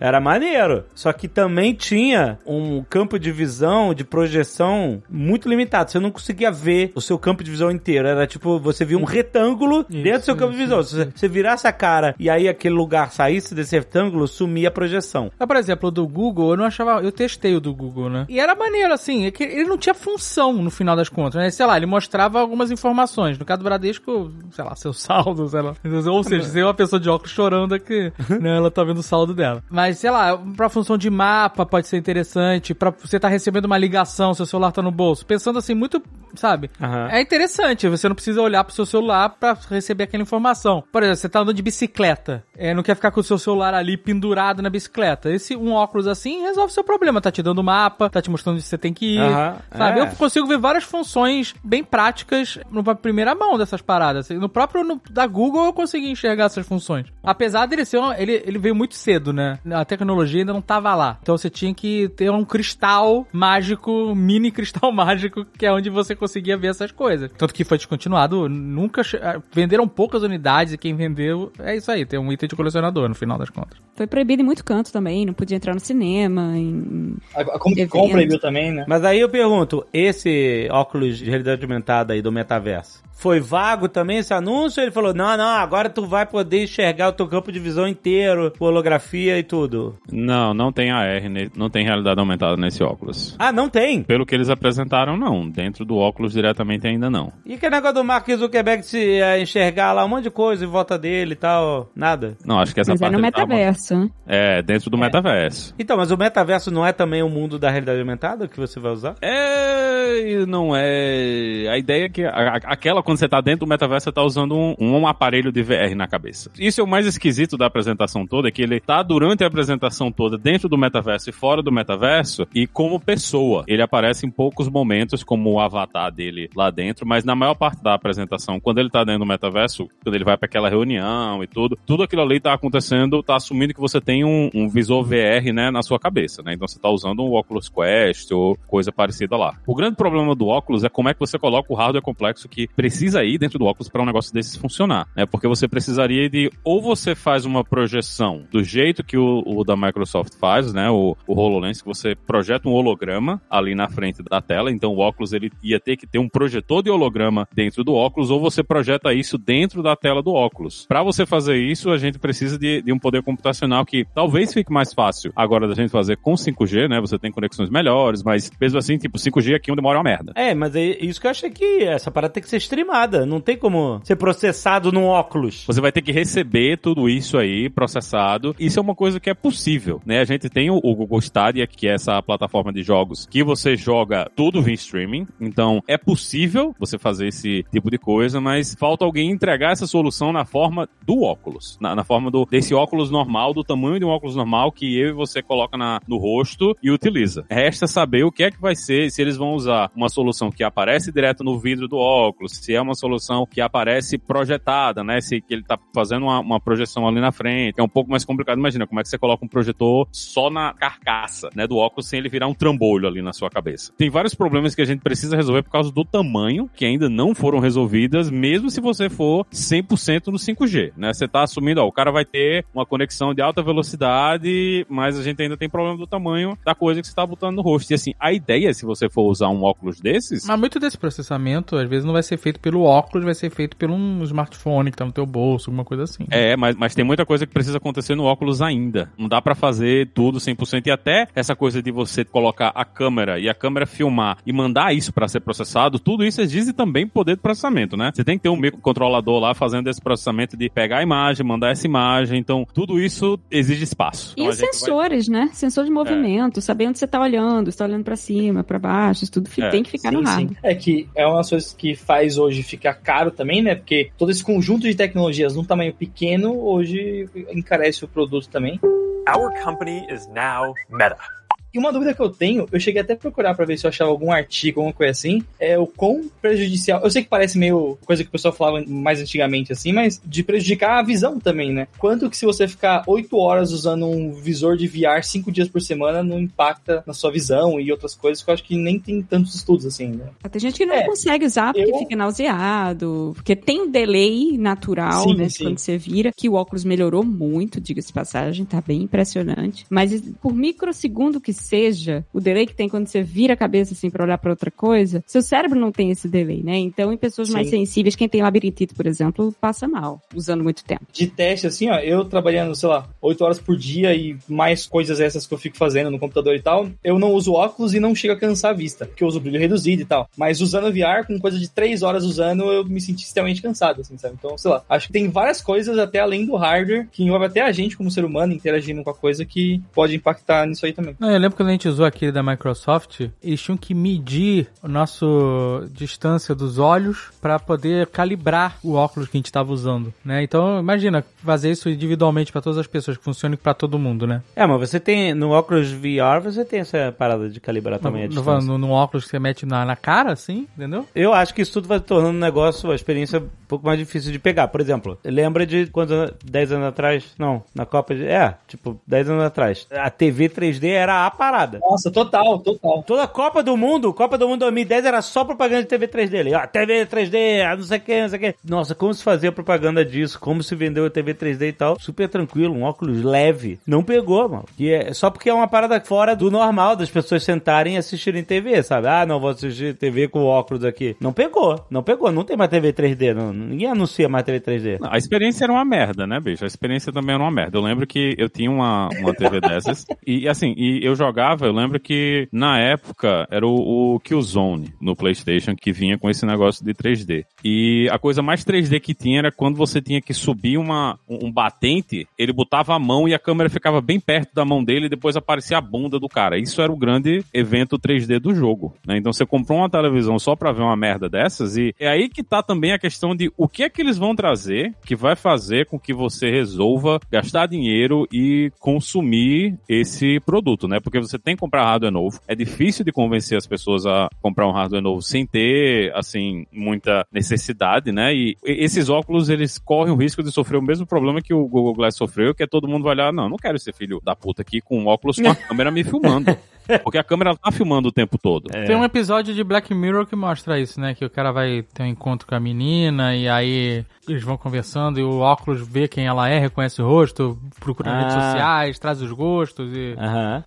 Era maneiro. Só que também tinha um campo de visão, de projeção muito limitado. Você não conseguia ver o seu campo de visão inteiro. Era tipo, você via um retângulo dentro do seu campo de visão. Se você- virasse a cara e aí aquele lugar saísse desse retângulo, sumia a projeção. Mas, por exemplo, o do Google, eu não achava. Eu testei o do Google, né? E era maneiro, assim, é que ele não tinha função no final das contas, né? Sei lá, ele mostrava algumas informações. No caso do Bradesco, sei lá, seu saldo, sei lá. Ou seja, ser uma pessoa de óculos chorando aqui, né? Ela tá vendo o saldo dela. Mas, sei lá, pra função de mapa pode ser interessante, pra você tá recebendo uma ligação, seu celular tá no bolso. Pensando assim, muito, sabe? Aham. É interessante, você não precisa olhar pro seu celular pra receber aquela informação. Por exemplo, você tá andando de bicicleta, é, não quer ficar com o seu celular ali pendurado na bicicleta. Esse um óculos assim, resolve seu problema. Tá te dando mapa, tá te mostrando onde você tem que ir. Aham, Sabe? é. Eu consigo ver várias funções bem práticas numa primeira mão dessas paradas. No próprio no- da Google eu consegui enxergar essas funções. Apesar dele ser um, ele, ele veio muito cedo, né? A tecnologia ainda não tava lá. Então você tinha que ter um cristal mágico, mini cristal mágico, que é onde você conseguia ver essas coisas. Tanto que foi descontinuado, nunca ah, venderam poucas unidades e quem vendeu é isso aí, tem um item de colecionador no final das contas. Foi proibido em muito canto também, não podia entrar no cinema. Em... A, a Comic Con Evento. proibiu também, né? Mas aí eu pergunto, esse óculos de realidade aumentada aí do metaverso, foi vago também esse anúncio? Ele falou, não, não, agora tu vai poder enxergar o teu campo de visão inteiro, com holografia e tudo. Não, não tem AR, não tem realidade aumentada nesse óculos. Ah, não tem? Pelo que eles apresentaram, não. Dentro do óculos diretamente ainda não. E que negócio do Mark Zuckerberg se eh, enxergar lá um monte de coisa em volta dele e tal? Nada. Não, acho que essa Mas é parte no ele tava- metaverso. né? É, dentro do metaverso. Então, mas o metaverso não é também o mundo da realidade aumentada que você vai usar? É, não é. A ideia é que a- aquela, quando você tá dentro do metaverso, você tá usando um, um aparelho de VR na cabeça. Isso é o mais esquisito da apresentação toda, é que ele tá durante a apresentação toda dentro do metaverso e fora do metaverso, e como pessoa. Ele aparece em poucos momentos como o avatar dele lá dentro, mas na maior parte da apresentação, quando ele tá dentro do metaverso, quando ele vai para aquela reunião e tudo, tudo aquilo ali tá acontecendo, tá assumindo que você tem um, um visor VR, né, na sua cabeça, né? Então você tá usando um Oculus Quest ou coisa parecida lá. O grande problema do óculos é como é que você coloca o hardware complexo que precisa ir dentro do óculos para um negócio desses funcionar, né? Porque você precisaria de ou você faz uma projeção do jeito que o, o da Microsoft faz, né? O, o HoloLens, que você projeta um holograma ali na frente da tela, então o óculos ele ia ter que ter um projetor de holograma dentro do óculos, ou você projeta isso dentro da tela do óculos. Para você fazer isso, a gente precisa de, de um poder computacional que talvez fique mais fácil agora gente fazer com 5G, né? Você tem conexões melhores, mas mesmo assim, tipo, 5G aqui onde mora é uma merda. É, mas é isso que eu achei que essa parada tem que ser streamada. Não tem como ser processado num óculos. Você vai ter que receber tudo isso aí processado. Isso é uma coisa que é possível, né? A gente tem o, o Google Stadia, que é essa plataforma de jogos que você joga tudo via streaming. Então, é possível você fazer esse tipo de coisa, mas falta alguém entregar essa solução na forma do óculos, na, na forma do, desse óculos normal, do tamanho de um óculos normal que eu e você coloca na, no rosto e utiliza. Resta saber o que é que vai ser, se eles vão usar uma solução que aparece direto no vidro do óculos, se é uma solução que aparece projetada, né? Se ele tá fazendo uma, uma projeção ali na frente, é um pouco mais complicado. Imagina como é que você coloca um projetor só na carcaça, né, do óculos sem ele virar um trambolho ali na sua cabeça. Tem vários problemas que a gente precisa resolver por causa do tamanho, que ainda não foram resolvidas, mesmo se você for 100% no 5G, né? Você tá assumindo, ó, o cara vai ter uma conexão de alta velocidade, mas a gente ainda tem problema do tamanho da coisa que você tá botando no rosto. E assim, a ideia, se você for usar um óculos desses, Mas muito desse processamento, às vezes, não vai ser feito pelo óculos, vai ser feito pelo um smartphone que tá no teu bolso, alguma coisa assim. É, mas, mas tem muita coisa que precisa acontecer no óculos ainda. Não dá pra fazer tudo 100%. E até essa coisa de você colocar a câmera e a câmera filmar e mandar isso pra ser processado, tudo isso exige também poder de processamento, né? Você tem que ter um microcontrolador lá fazendo esse processamento de pegar a imagem, mandar essa imagem. Então, tudo isso exige espaço. E Então, a os gente vai- sensores, né? Sensor de movimento, saber onde você tá olhando, se tá olhando pra cima, pra baixo, isso tudo É, tem que ficar no hardware. É que é uma das coisas que faz hoje ficar caro também, né? Porque todo esse conjunto de tecnologias num tamanho pequeno hoje encarece o produto também. Our company is now Meta. E uma dúvida que eu tenho, eu cheguei até a procurar pra ver se eu achava algum artigo, alguma coisa assim, é o quão prejudicial. Eu sei que parece meio coisa que o pessoal falava mais antigamente assim, mas de prejudicar a visão também, né? Quanto que se você ficar 8 horas usando um visor de VR 5 dias por semana não impacta na sua visão e outras coisas que eu acho que nem tem tantos estudos assim, né? Tem gente que não É, consegue usar porque eu- fica nauseado, porque tem um delay natural, Sim, né? sim. Quando você vira, que o óculos melhorou muito, diga-se passagem, tá bem impressionante. Mas por microsegundo que seja, o delay que tem quando você vira a cabeça assim pra olhar pra outra coisa, seu cérebro não tem esse delay, né? Então, em pessoas mais Sim. sensíveis, quem tem labirintite, por exemplo, passa mal, usando muito tempo. de teste, assim, ó, eu trabalhando, sei lá, 8 horas por dia e mais coisas essas que eu fico fazendo no computador e tal, eu não uso óculos e não chego a cansar a vista, porque eu uso brilho reduzido e tal. Mas usando VR, com coisa de 3 horas usando, eu me senti extremamente cansado, assim, sabe? Então, sei lá, acho que tem várias coisas até além do hardware, que envolve até a gente como ser humano interagindo com a coisa que pode impactar nisso aí também. Não, eu lembro quando a gente usou aquele da Microsoft, eles tinham que medir o nosso distância dos olhos para poder calibrar o óculos que a gente estava usando, né? Então, imagina fazer isso individualmente para todas as pessoas, que funcione para todo mundo, né? É, mas você tem, no óculos VR, você tem essa parada de calibrar também a no, distância. no, no óculos que você mete na, na cara, assim, entendeu? Eu acho que isso tudo vai tornando um negócio, uma experiência um pouco mais difícil de pegar. Por exemplo, lembra de quando 10 anos atrás? Não, na Copa de. É, tipo, 10 anos atrás. A TV 3D era a parada. Nossa, total, total. Toda Copa do Mundo, Copa do Mundo 2010 era só propaganda de TV 3D ali. Ó, TV 3D, ah, não sei o que, não sei o que. Nossa, como se fazia propaganda disso, como se vendeu a TV 3D e tal. Super tranquilo, um óculos leve. Não pegou, mano. E é só porque é uma parada fora do normal das pessoas sentarem e assistirem TV, sabe? Ah, não, vou assistir TV com óculos aqui. Não pegou, não pegou. Não tem mais TV 3D, não. Ninguém anuncia mais TV 3D. Não, a experiência era uma merda, né, bicho? A experiência também era uma merda. Eu lembro que eu tinha uma, uma TV dessas e, assim, e eu jogava, eu lembro que na época era o, o Killzone no PlayStation que vinha com esse negócio de 3D. E a coisa mais 3D que tinha era quando você tinha que subir uma, um batente, ele botava a mão e a câmera ficava bem perto da mão dele e depois aparecia a bunda do cara. Isso era o grande evento 3D do jogo, né? Então você comprou uma televisão só pra ver uma merda dessas e é aí que tá também a questão de o que é que eles vão trazer que vai fazer com que você resolva gastar dinheiro e consumir esse produto, né? Porque você tem que comprar hardware novo. É difícil de convencer as pessoas a comprar um hardware novo sem ter, assim, muita necessidade, né? E esses óculos, eles correm o risco de sofrer o mesmo problema que o Google Glass sofreu, que é todo mundo vai olhar, não, não quero ser filho da puta aqui com um óculos com a câmera me filmando. Porque a câmera tá filmando o tempo todo. É. Tem um episódio de Black Mirror que mostra isso, né? Que o cara vai ter um encontro com a menina e aí eles vão conversando e o óculos vê quem ela é, reconhece o rosto, procura nas redes Ah. sociais, traz os gostos e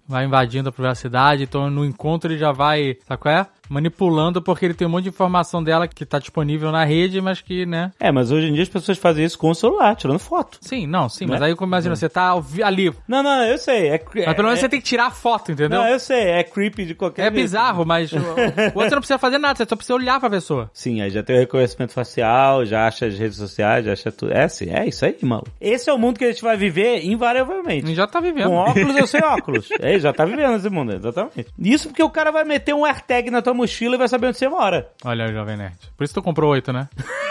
vai invadindo a privacidade. Então no encontro ele já vai, sabe qual é? Manipulando porque ele tem um monte de informação dela que tá disponível na rede, mas que, né? É, mas hoje em dia as pessoas fazem isso com o celular, tirando foto. Sim, não, sim, mas Né? aí imagina, você tá ali. Não, não, eu sei. É, Mas pelo menos é, você tem que tirar a foto, entendeu? Não, eu sei, é creepy de qualquer É jeito. bizarro, mas o o outro você não precisa fazer nada, você só precisa olhar pra pessoa. Sim, aí já tem o reconhecimento facial, já acha as redes sociais, já acha tudo. É, sim, é isso aí, mano. Esse é o mundo que a gente vai viver invariavelmente. Já tá vivendo. Com óculos ou sem óculos. É, já tá vivendo esse mundo, exatamente. Isso porque o cara vai meter um AirTag na tua mochila e vai saber onde você mora. Olha o Jovem Nerd. Por isso tu comprou oito, né?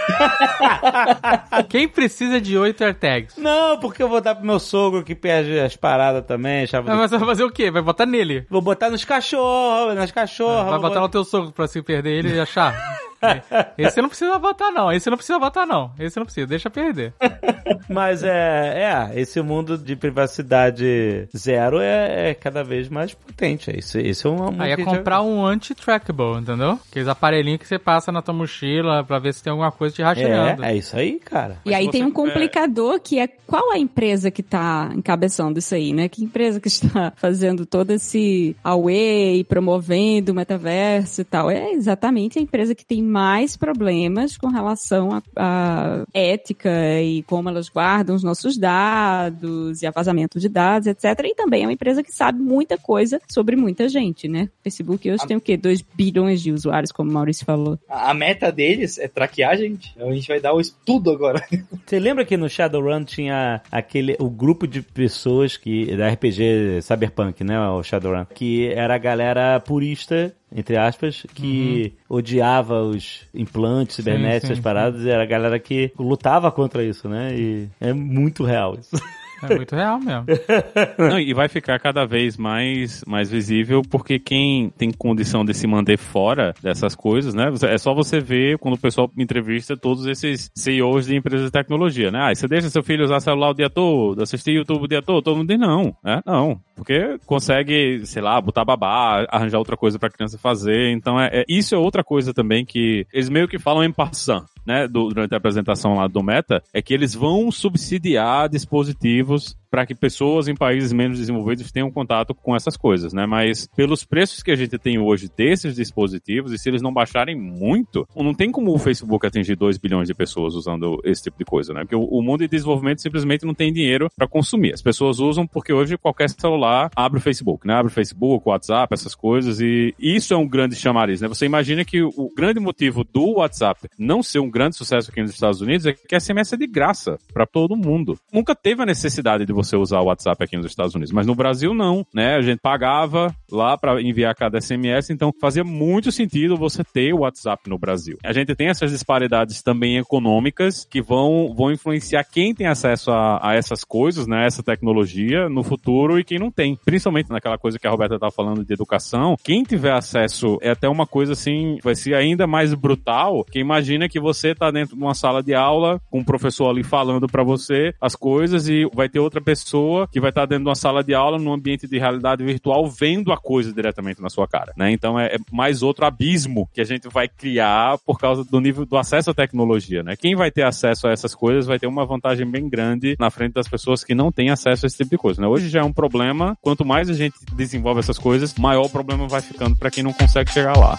Quem precisa de oito AirTags? Não, porque eu vou dar pro meu sogro que perde as paradas também, chave Mas você vai fazer o quê? Vai botar nele? Vou botar nos cachorros, nas cachorras. Vai vou botar no teu sogro pra se perder ele e achar? É. Esse você não precisa botar, não. Esse não precisa botar, não. Esse não precisa, deixa perder. Mas é, é, esse mundo de privacidade zero é, é cada vez mais potente. Esse, esse é um Aí é que já- comprar um anti-trackable, entendeu? Aqueles aparelhinhos que você passa na tua mochila pra ver se tem alguma coisa te rastreando. É, é isso aí, cara. E aí se tem um complicador que é qual a empresa que está encabeçando isso aí, né? Que empresa que está fazendo todo esse away, promovendo o metaverso e tal? É exatamente a empresa que tem mais problemas com relação à ética e como elas guardam os nossos dados e a vazamento de dados, etc. E também é uma empresa que sabe muita coisa sobre muita gente, né? O Facebook hoje tem o quê? 2 bilhões de usuários, como o Maurício falou. A a meta deles é traquear a gente. Então a gente vai dar o estudo agora. Você lembra que no Shadowrun tinha aquele o grupo de pessoas que da RPG Cyberpunk, né, o Shadowrun, que era a galera purista entre aspas, que odiava os implantes cibernéticos, as paradas, e era a galera que lutava contra isso, né? E é muito real isso. É muito real mesmo. Não, e vai ficar cada vez mais, mais visível, porque quem tem condição de se manter fora dessas coisas, né? É só você ver quando o pessoal entrevista todos esses CEOs de empresas de tecnologia, né? Ah, você deixa seu filho usar celular o dia todo, assistir YouTube o dia todo? Todo mundo diz não, né? Não. Porque consegue, sei lá, botar babá, arranjar outra coisa pra criança fazer. Então, é, é- isso é outra coisa também que eles meio que falam em passant. Né, do- durante a apresentação lá do Meta, é que eles vão subsidiar dispositivos aplicativos para que pessoas em países menos desenvolvidos tenham contato com essas coisas, né? Mas pelos preços que a gente tem hoje desses dispositivos, e se eles não baixarem muito, não tem como o Facebook atingir 2 bilhões de pessoas usando esse tipo de coisa, né? Porque o, mundo de desenvolvimento simplesmente não tem dinheiro para consumir. As pessoas usam porque hoje qualquer celular abre o Facebook, né? Abre o Facebook, o WhatsApp, essas coisas, e isso é um grande chamariz, né? Você imagina que o grande motivo do WhatsApp não ser um grande sucesso aqui nos Estados Unidos é que a SMS é de graça para todo mundo. Nunca teve a necessidade de você usar o WhatsApp aqui nos Estados Unidos, mas no Brasil não, né? A gente pagava lá para enviar cada SMS, então fazia muito sentido você ter o WhatsApp no Brasil. A gente tem essas disparidades também econômicas que vão, vão influenciar quem tem acesso a, a essas coisas, né, essa tecnologia no futuro e quem não tem. Principalmente naquela coisa que a Roberta tá falando de educação, quem tiver acesso é até uma coisa assim, vai ser ainda mais brutal, que imagina que você tá dentro de uma sala de aula com um professor ali falando para você as coisas e vai ter outra pessoa que vai estar dentro de uma sala de aula num ambiente de realidade virtual vendo a coisa diretamente na sua cara, né? Então é, é mais outro abismo que a gente vai criar por causa do nível do acesso à tecnologia, né? Quem vai ter acesso a essas coisas vai ter uma vantagem bem grande na frente das pessoas que não têm acesso a esse tipo de coisa, né? Hoje já é um problema, quanto mais a gente desenvolve essas coisas, maior o problema vai ficando para quem não consegue chegar lá.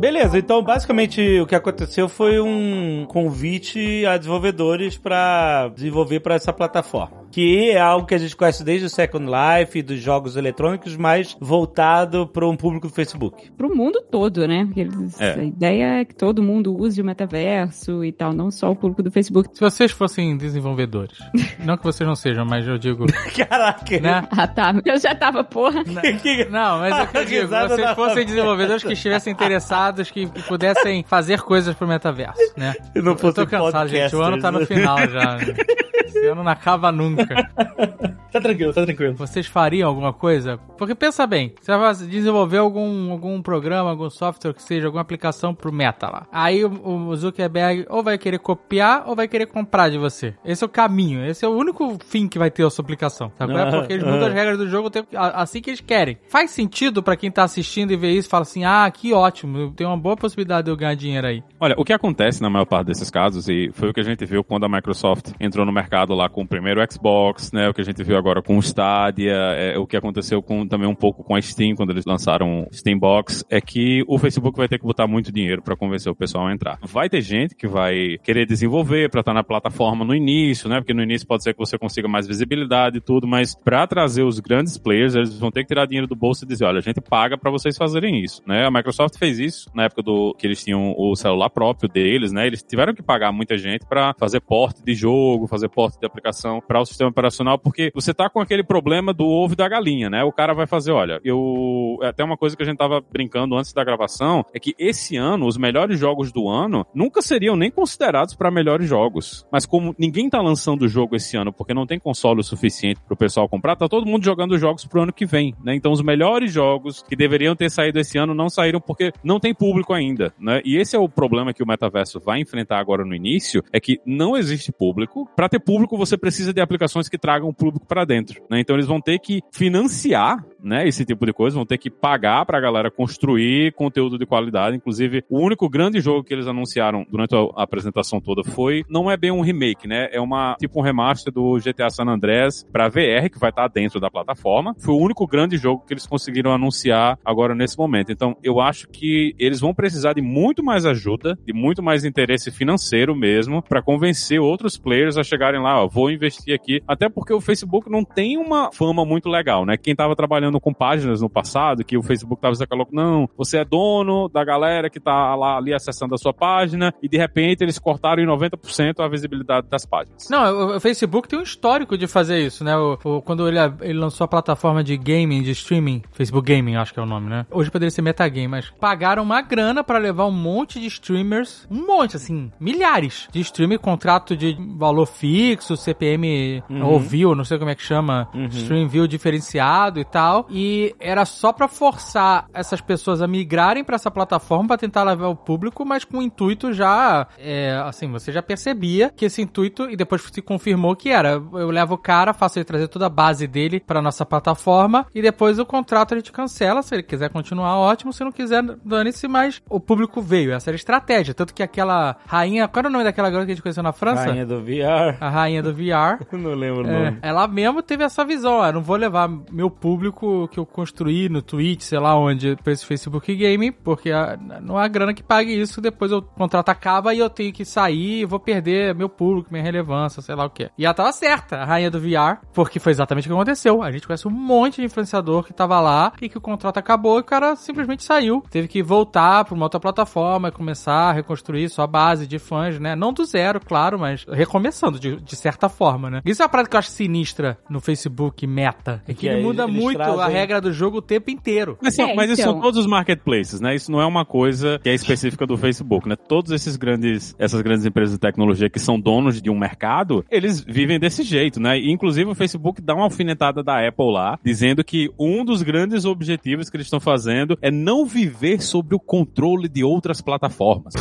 Beleza, então basicamente o que aconteceu foi um convite a desenvolvedores para desenvolver para essa plataforma que é algo que a gente conhece desde o Second Life, dos jogos eletrônicos, mas voltado para um público do Facebook. Para o mundo todo, né? Eles, é. A ideia é que todo mundo use o metaverso e tal, não só o público do Facebook. Se vocês fossem desenvolvedores, não que vocês não sejam, mas eu digo... Caraca! Né? Ah, tá. Eu já tava, porra. Não, mas é que eu digo, vocês fossem desenvolvedores que estivessem interessados, que, que pudessem fazer coisas pro metaverso, né? Eu não eu tô cansado, gente. O ano tá no final já. Né? Esse ano não acaba nunca. tá tranquilo, tá tranquilo. Vocês fariam alguma coisa? Porque pensa bem, você vai desenvolver algum, algum programa, algum software que seja, alguma aplicação pro Meta lá. Aí o, o Zuckerberg ou vai querer copiar ou vai querer comprar de você. Esse é o caminho, esse é o único fim que vai ter a sua aplicação. Sabe? É porque eles mudam as regras do jogo assim que eles querem. Faz sentido para quem tá assistindo e vê isso e fala assim: ah, que ótimo, tem uma boa possibilidade de eu ganhar dinheiro aí. Olha, o que acontece na maior parte desses casos, e foi o que a gente viu quando a Microsoft entrou no mercado lá com o primeiro Xbox, né? O que a gente viu agora com o Stadia, é, o que aconteceu com, também um pouco com a Steam, quando eles lançaram o Steam Box, é que o Facebook vai ter que botar muito dinheiro para convencer o pessoal a entrar. Vai ter gente que vai querer desenvolver para estar na plataforma no início, né? Porque no início pode ser que você consiga mais visibilidade e tudo, mas para trazer os grandes players, eles vão ter que tirar dinheiro do bolso e dizer, olha, a gente paga para vocês fazerem isso, né? A Microsoft fez isso na época do que eles tinham o celular próprio deles, né? Eles tiveram que pagar muita gente para fazer porte de jogo, fazer porte de aplicação para o sistema operacional, porque você tá com aquele problema do ovo e da galinha, né? O cara vai fazer, olha, eu. É até uma coisa que a gente tava brincando antes da gravação é que esse ano, os melhores jogos do ano nunca seriam nem considerados para melhores jogos. Mas como ninguém tá lançando o jogo esse ano porque não tem console o suficiente pro pessoal comprar, tá todo mundo jogando jogos pro ano que vem, né? Então os melhores jogos que deveriam ter saído esse ano não saíram porque não tem público ainda, né? E esse é o problema que o metaverso vai enfrentar agora no início, é que não existe público. Para ter público, você precisa de aplicações que tragam o público para dentro, né? Então eles vão ter que financiar né, esse tipo de coisa, vão ter que pagar pra galera construir conteúdo de qualidade. Inclusive, o único grande jogo que eles anunciaram durante a apresentação toda foi, não é bem um remake, né, é uma, tipo um remaster do GTA San Andreas pra VR, que vai estar dentro da plataforma. Foi o único grande jogo que eles conseguiram anunciar agora nesse momento. Então, eu acho que eles vão precisar de muito mais ajuda, de muito mais interesse financeiro mesmo, para convencer outros players a chegarem lá, ó, vou investir aqui. Até porque o Facebook não tem uma fama muito legal, né? Quem tava trabalhando com páginas no passado, que o Facebook tava dizendo, não, você é dono da galera que tá lá ali acessando a sua página, e de repente eles cortaram em 90% a visibilidade das páginas. Não, o Facebook tem um histórico de fazer isso, né? O, o, quando ele, ele lançou a plataforma de gaming, de streaming, Facebook Gaming, acho que é o nome, né? Hoje poderia ser Metagame, mas pagaram uma grana para levar um monte de streamers, um monte, assim, milhares de streamers, contrato de valor fixo, CPM uhum. ou view, não sei como é que chama, uhum. stream view diferenciado e tal e era só para forçar essas pessoas a migrarem para essa plataforma para tentar levar o público, mas com o intuito já, é, assim, você já percebia que esse intuito e depois se confirmou que era, eu levo o cara, faço ele trazer toda a base dele para nossa plataforma e depois o contrato a gente cancela, se ele quiser continuar ótimo, se não quiser dane-se, mas o público veio, essa era a estratégia, tanto que aquela rainha, qual era o nome daquela garota que a gente conheceu na França? Rainha do VR. A rainha do VR. não lembro o é, nome. Ela mesmo teve essa visão. Eu não vou levar meu público que eu construí no Twitch, sei lá onde, pra esse Facebook Gaming, porque não há grana que pague isso. Depois o contrato acaba e eu tenho que sair e vou perder meu público, minha relevância, sei lá o que. E ela tava certa, a rainha do VR, porque foi exatamente o que aconteceu. A gente conhece um monte de influenciador que tava lá e que o contrato acabou e o cara simplesmente saiu. Teve que voltar pra uma outra plataforma e começar a reconstruir sua base de fãs, né? Não do zero, claro, mas recomeçando de, de certa forma, né? Isso é uma parada que eu acho sinistra no Facebook Meta. É que, Que ele aí muda muito a trazem- regra do jogo o tempo inteiro. Mas, É, mas isso são então. todos os marketplaces, né? Isso não é uma coisa que é específica do Facebook, né? Todos esses grandes, essas grandes empresas de tecnologia que são donos de um mercado, eles vivem desse jeito, né? E, inclusive o Facebook dá uma alfinetada da Apple lá, dizendo que um dos grandes objetivos que eles estão fazendo é não viver sob o controle de outras plataformas.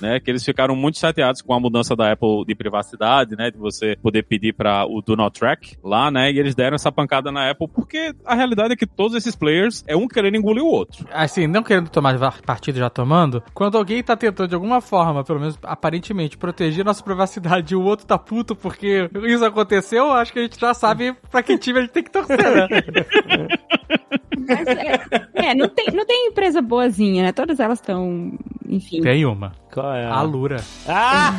Né, que eles ficaram muito chateados com a mudança da Apple de privacidade, né, de você poder pedir para o Do Not Track lá, né, e eles deram essa pancada na Apple porque a realidade é que todos esses players é um querendo engolir o outro. Assim, não querendo tomar partido já tomando, quando alguém tá tentando de alguma forma, pelo menos aparentemente, proteger nossa privacidade e o outro tá puto porque isso aconteceu, acho que a gente já sabe pra que time a gente tem que torcer, né? Mas é, é, não, tem, não tem empresa boazinha, né? Todas elas estão, enfim. Tem uma. Qual é? A Lura. Ah!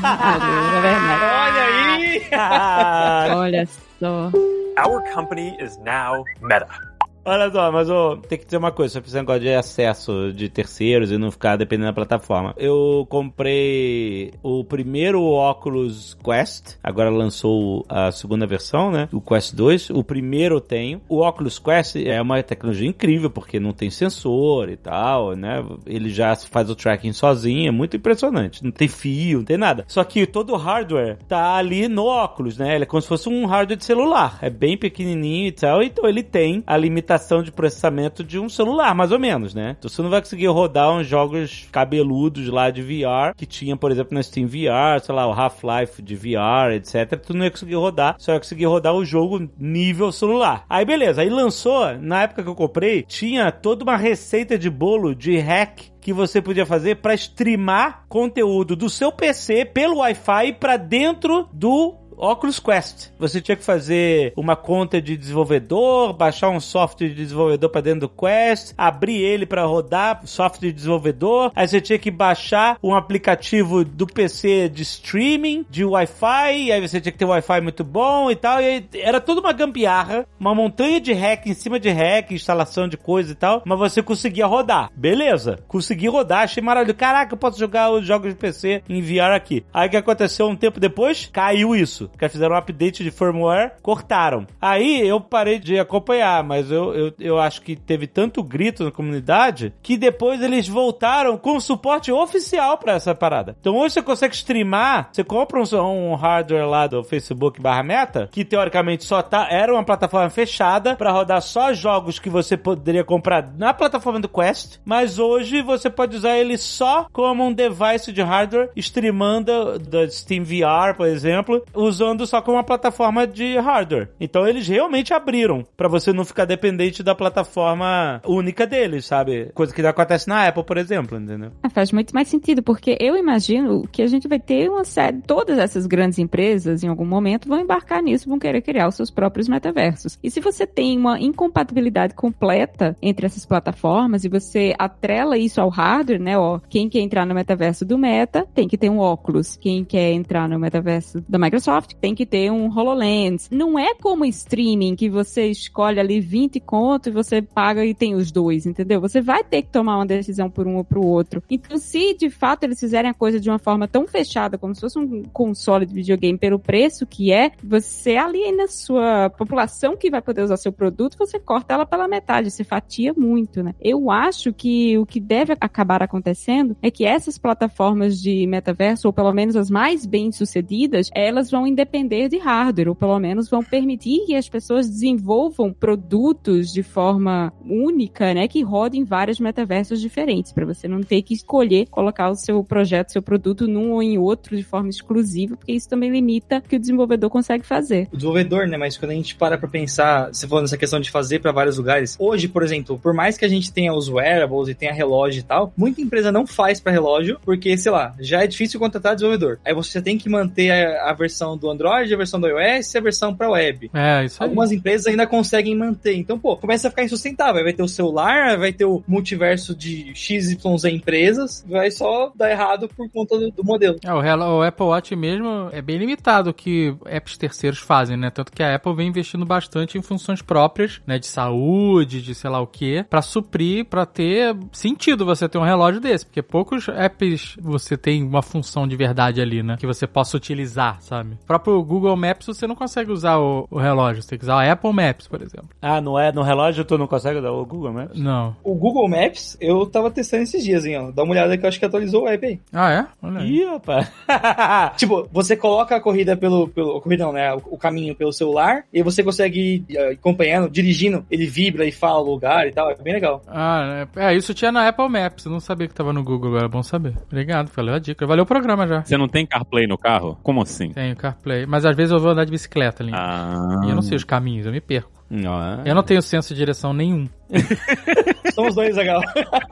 É verdade. Olha aí! Olha só. Our company is now Meta. Olha só, mas ô, tem que dizer uma coisa, sobre esse negócio de acesso de terceiros e não ficar dependendo da plataforma. Eu comprei o primeiro óculos Quest, agora lançou a segunda versão, né? O Quest 2. O primeiro eu tenho. O óculos Quest é uma tecnologia incrível, porque não tem sensor e tal, né? Ele já faz o tracking sozinho, é muito impressionante. Não tem fio, não tem nada. Só que todo o hardware tá ali no óculos, né? Ele é como se fosse um hardware de celular. É bem pequenininho e tal, então ele tem a limitação de processamento de um celular, mais ou menos, né? Então você não vai conseguir rodar uns jogos cabeludos lá de VR, que tinha, por exemplo, na Steam VR, sei lá, o Half-Life de VR, etc. Tu não ia conseguir rodar, só ia conseguir rodar o jogo nível celular. Aí beleza, aí lançou, na época que eu comprei, tinha toda uma receita de bolo de hack que você podia fazer para streamar conteúdo do seu PC pelo Wi-Fi para dentro do Oculus Quest. Você tinha que fazer uma conta de desenvolvedor, baixar um software de desenvolvedor para dentro do Quest, abrir ele para rodar software de desenvolvedor. Aí você tinha que baixar um aplicativo do PC de streaming, de Wi-Fi. Aí você tinha que ter Wi-Fi muito bom e tal. E era toda uma gambiarra, uma montanha de hack em cima de hack, instalação de coisa e tal. Mas você conseguia rodar. Beleza. Consegui rodar, achei maravilhoso. Caraca, eu posso jogar os jogos de PC em VR aqui. Aí o que aconteceu um tempo depois? Caiu isso. Porque fizeram um update de firmware, cortaram. Aí eu parei de acompanhar, mas eu, eu, eu acho que teve tanto grito na comunidade que depois eles voltaram com suporte oficial pra essa parada. Então hoje você consegue streamar, você compra um, um hardware lá do Facebook barra meta, que teoricamente só tá, era uma plataforma fechada pra rodar só jogos que você poderia comprar na plataforma do Quest, mas hoje você pode usar ele só como um device de hardware, streamando da Steam VR, por exemplo, usando só como uma plataforma de hardware. Então eles realmente abriram pra você não ficar dependente da plataforma única deles, sabe? Coisa que acontece na Apple, por exemplo, entendeu? Ah, Faz muito mais sentido, porque eu imagino que a gente vai ter uma série. Todas essas grandes empresas, em algum momento, vão embarcar nisso, vão querer criar os seus próprios metaversos. E se você tem uma incompatibilidade completa entre essas plataformas e você atrela isso ao hardware, né? Ó, quem quer entrar no metaverso do Meta tem que ter um óculos. Quem quer entrar no metaverso da Microsoft tem que ter um HoloLens. Não é como streaming que você escolhe ali 20 conto e você paga e tem os dois, entendeu? Você vai ter que tomar uma decisão por um ou pro outro. Então, se de fato eles fizerem a coisa de uma forma tão fechada, como se fosse um console de videogame pelo preço que é, você aliena a sua população que vai poder usar seu produto, você corta ela pela metade, você fatia muito, né? Eu acho que o que deve acabar acontecendo é que essas plataformas de metaverso, ou pelo menos as mais bem sucedidas, elas vão depender de hardware, ou pelo menos vão permitir que as pessoas desenvolvam produtos de forma única, né, que rodem vários metaversos diferentes, para você não ter que escolher colocar o seu projeto, seu produto num ou em outro de forma exclusiva, porque isso também limita o que o desenvolvedor consegue fazer. o desenvolvedor, né? Mas quando a gente para pra pensar, se for nessa questão de fazer pra vários lugares, hoje, por exemplo, por mais que a gente tenha os wearables e tenha relógio e tal, muita empresa não faz pra relógio, porque, sei lá, já é difícil contratar desenvolvedor. Aí você tem que manter a, a versão do Android, a versão do iOS e a versão pra web. É, isso aí. Algumas empresas ainda conseguem manter. Então, pô, começa a ficar insustentável. Vai ter o celular, vai ter o multiverso de XYZ empresas, vai só dar errado por conta do, do modelo. É, o, Apple Watch mesmo é bem limitado o que apps terceiros fazem, né? Tanto que a Apple vem investindo bastante em funções próprias, né? De saúde, de sei lá o quê, pra suprir, pra ter sentido você ter um relógio desse. Porque poucos apps você tem uma função de verdade ali, né? Que você possa utilizar, sabe? O próprio Google Maps você não consegue usar o, o relógio. Você tem que usar o Apple Maps, por exemplo. Ah, não é no relógio tu não consegue dar o Google Maps? Não. O Google Maps, eu tava testando esses dias, hein, ó. Dá uma olhada que eu acho que atualizou o app aí. Ah, é? Olha aí. Ih, rapaz. Tipo, você coloca a corrida pelo. pelo a corrida não, né? O, o caminho pelo celular e você consegue ir eh, acompanhando, dirigindo, ele vibra e fala o lugar e tal. É bem legal. Ah, é, é, isso tinha na Apple Maps. Eu não sabia que tava no Google agora. É bom saber. Obrigado, valeu a dica. Valeu o programa já. Você não tem CarPlay no carro? Como assim? Tenho CarPlay. Mas às vezes eu vou andar de bicicleta ali. Ah. E eu não sei os caminhos, eu me perco. Não, é. Eu não tenho senso de direção nenhum. Somos dois, legal.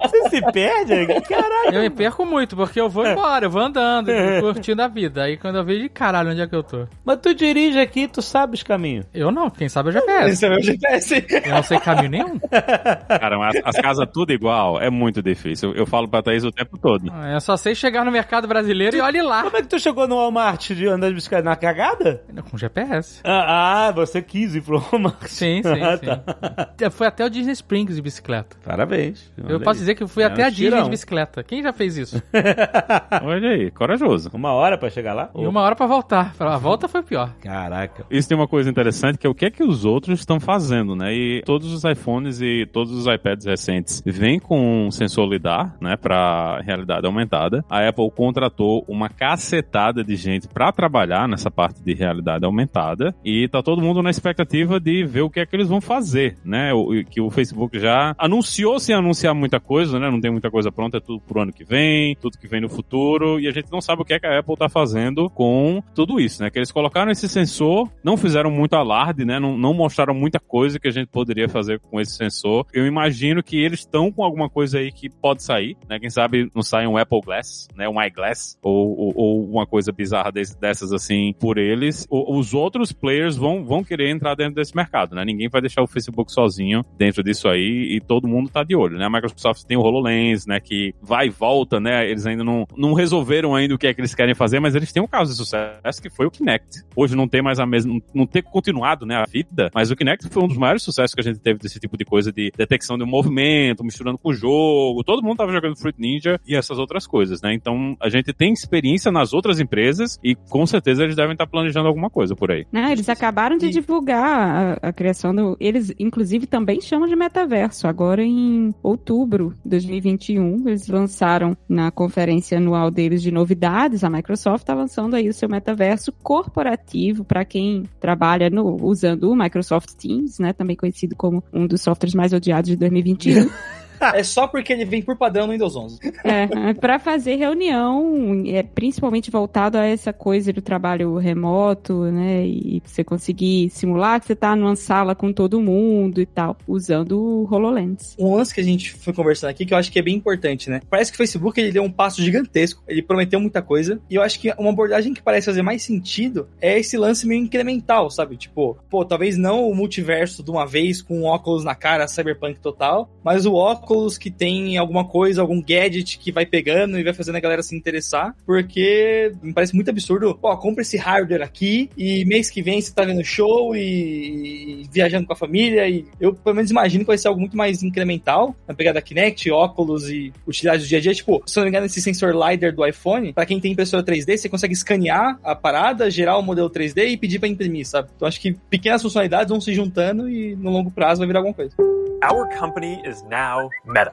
Você se perde? Caralho. Eu me perco muito, porque eu vou embora, eu vou andando, eu vou curtindo a vida. Aí quando eu vejo, de caralho, onde é que eu tô? Mas tu dirige aqui, tu sabe os caminhos. Eu não, quem sabe é o GPS. Esse é o meu GPS. Eu não sei caminho nenhum. Cara, mas as casas tudo igual é muito difícil. Eu, eu falo pra Thaís o tempo todo. Eu só sei chegar no mercado brasileiro e olhe lá. Como é que tu chegou no Walmart de andar de bicicleta? Na cagada? Com GPS. Ah, ah, você quis ir pro Walmart. Sim, sim, Ah, sim. tá. Eu fui até o Disney Springs de bicicleta. Parabéns. Eu posso dizer que eu fui É até um a Disney tirão. de bicicleta. Quem já fez isso? Olha aí, corajoso. Uma hora pra chegar lá? E uma hora pra voltar. A volta foi pior. Caraca. Isso tem uma coisa interessante que é o que é que os outros estão fazendo, né? E todos os iPhones e todos os iPads recentes vêm com um sensor lidar, né, para realidade aumentada. A Apple contratou uma cacetada de gente para trabalhar nessa parte de realidade aumentada e tá todo mundo na expectativa de ver o que é que eles vão fazer, né? O, que o Facebook já anunciou sem anunciar muita coisa, né? Não tem muita coisa pronta, é tudo pro ano que vem, tudo que vem no futuro e a gente não sabe o que é que a Apple tá fazendo com tudo isso, né? Que eles colocaram esse sensor, não fizeram muito alarde, né? Não, não mostraram muita coisa que a gente poderia fazer com esse sensor. Eu imagino que eles estão com alguma coisa aí que pode sair, né? Quem sabe não sai um Apple Glass, né? Um iGlass ou, ou, ou uma coisa bizarra dessas assim por eles. Os outros players vão, vão querer entrar dentro desse mercado, né? Ninguém vai deixar o Facebook sozinho dentro disso aí e todo mundo tá de olho, né? A Microsoft tem o HoloLens, né? Que vai e volta, né? Eles ainda não, não resolveram ainda o que é que eles querem fazer, mas eles têm um caso de sucesso que foi o Kinect. Hoje não tem mais a mesma, não- ter continuado, né, a vida, mas o Kinect foi um dos maiores sucessos que a gente teve desse tipo de coisa de detecção de um movimento, misturando com o jogo. Todo mundo tava jogando Fruit Ninja e essas outras coisas, né? Então a gente tem experiência nas outras empresas e com certeza eles devem estar planejando alguma coisa por aí. Né, eles acabaram de divulgar a, a criação do. Eles, inclusive, também chamam de metaverso. Agora, em outubro de 2021, eles lançaram na conferência anual deles de novidades. A Microsoft está lançando aí o seu metaverso corporativo para quem trabalha no, usando o Microsoft Teams, né? Também conhecido como um dos softwares mais odiados de 2021. É só porque ele vem por padrão no Windows 11. É, para fazer reunião, é, principalmente voltado a essa coisa do trabalho remoto, né? E você conseguir simular que você tá numa sala com todo mundo e tal, usando o HoloLens. Um lance que a gente foi conversando aqui que eu acho que é bem importante, né? Parece que o Facebook ele deu um passo gigantesco, ele prometeu muita coisa, e eu acho que uma abordagem que parece fazer mais sentido é esse lance meio incremental, sabe? Tipo, pô, talvez não o multiverso de uma vez com óculos na cara, cyberpunk total, mas o óculos que tem alguma coisa, algum gadget que vai pegando e vai fazendo a galera se interessar, porque me parece muito absurdo, pô, compra esse hardware aqui e mês que vem você tá vendo show e, viajando com a família e eu pelo menos imagino que vai ser algo muito mais incremental, na pegada Kinect, óculos e utilidade do dia a dia, tipo, se não me engano esse sensor LiDAR do iPhone, pra quem tem impressora 3D, você consegue escanear a parada, gerar o modelo 3D e pedir pra imprimir, sabe? Então acho que pequenas funcionalidades vão se juntando e no longo prazo vai virar alguma coisa. Our company is now Meta.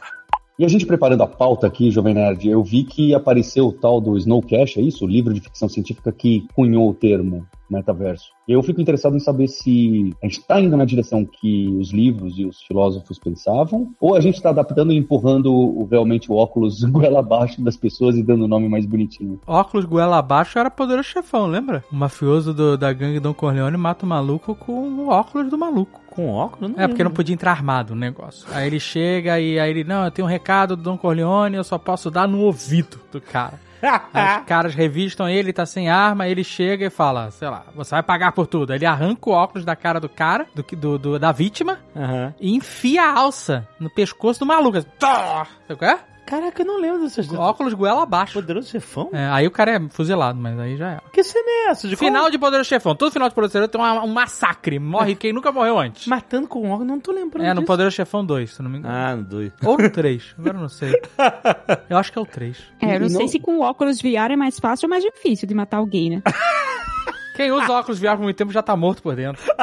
E a gente preparando a pauta aqui, Jovem Nerd, eu vi que apareceu o tal do Snowcash, é isso? O livro de ficção científica que cunhou o termo metaverso. E eu fico interessado em saber se a gente está indo na direção que os livros e os filósofos pensavam, ou a gente está adaptando e empurrando o- realmente o óculos goela abaixo das pessoas e dando o nome mais bonitinho. Óculos goela abaixo era poderoso chefão, lembra? O mafioso do- da gangue Don Corleone mata o maluco com o óculos do maluco. Com óculos? É, porque não podia entrar armado o negócio. Aí ele chega e aí ele, não, eu tenho um recado do Don Corleone, eu só posso dar no ouvido do cara. Aí os caras revistam ele, tá sem arma, ele chega e fala, sei lá, você vai pagar por tudo. Ele arranca o óculos da cara do cara, do, do, do- da vítima, Aham. e enfia a alça no pescoço do maluco. assim! Sabe qual é? Caraca, eu não lembro dessas Óculos goela abaixo. Poderoso chefão? É, aí o cara é fuzilado, mas aí já é. Que cena é essa? De Final de Poderoso Chefão. Todo final de Poderoso Chefão tem uma- um massacre. Morre quem nunca morreu antes. Matando com órgão, não tô lembrando É, no disso. Poderoso Chefão 2, se não me engano. Ah, no dois. Ou no 3, agora eu não sei. Eu acho que é o 3. É, eu não, E sei não- se com óculos VR é mais fácil ou mais difícil de matar alguém, né? Quem usa óculos VR por muito tempo já tá morto por dentro.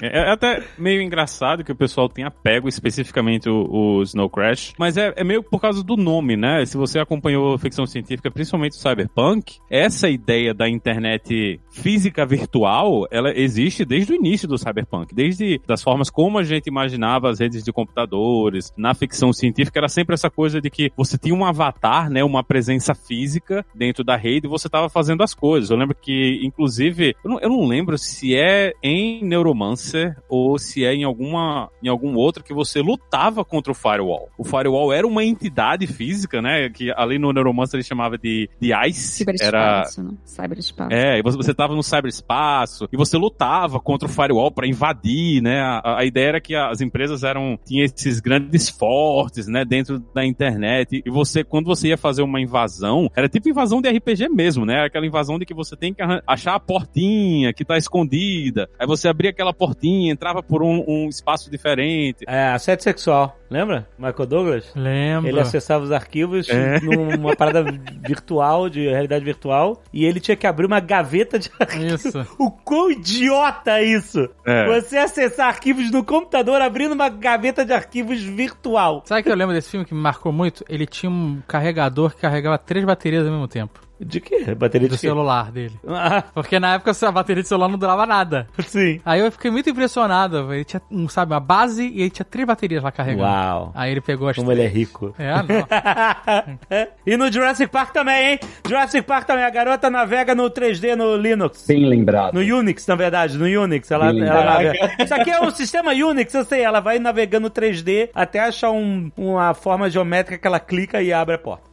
É, é até meio engraçado que o pessoal tenha pego especificamente o, o Snow Crash, mas é, é meio por causa do nome, né? Se você acompanhou ficção científica, principalmente o Cyberpunk, essa ideia da internet física virtual, ela existe desde o início do Cyberpunk, desde das formas como a gente imaginava as redes de computadores, na ficção científica era sempre essa coisa de que você tinha um avatar, né, uma presença física dentro da rede e você estava fazendo as coisas. Eu lembro que, inclusive, eu não, eu não lembro se é em Neuromancer ou se é em alguma em algum outro que você lutava contra o Firewall. O Firewall era uma entidade física, né, que ali no Neuromancer ele chamava de, de Ice. Era Cyberespaço, né? Cyberespaço. é, e você, você tava no cyberespaço e você lutava contra o firewall para invadir, né? A, a ideia era que as empresas eram tinham esses grandes fortes, né, dentro da internet e você quando você ia fazer uma invasão, era tipo invasão de RPG mesmo, né? Aquela invasão de que você tem que achar a portinha que tá escondida. Aí você abria aquela portinha, entrava por um, um espaço diferente. É, assédio sexual. Lembra? Michael Douglas? Lembra? Ele acessava os arquivos É. numa parada virtual, de realidade virtual, e ele tinha que abrir uma gaveta de Isso. O quão idiota é isso! É. Você acessar arquivos no computador abrindo uma gaveta de arquivos virtual. Sabe o que eu lembro desse filme que me marcou muito? Ele tinha um carregador que carregava três baterias ao mesmo tempo. De quê? Bateria Do de quê? celular dele. Ah, Porque na época a bateria de celular não durava nada. sim. Aí eu fiquei muito impressionado. Ele tinha, um, sabe, uma base e ele tinha três baterias lá carregando. Uau. Aí ele pegou as Como ele é três. rico. É, não. e no Jurassic Park também, hein? Jurassic Park também. A garota navega no 3D no Linux. Bem lembrado. No Unix, na verdade, no Unix. Ela, Bem ela lembrado. navega. Isso aqui é um sistema Unix, eu sei. Ela vai navegando 3D até achar um- uma forma geométrica que ela clica e abre a porta.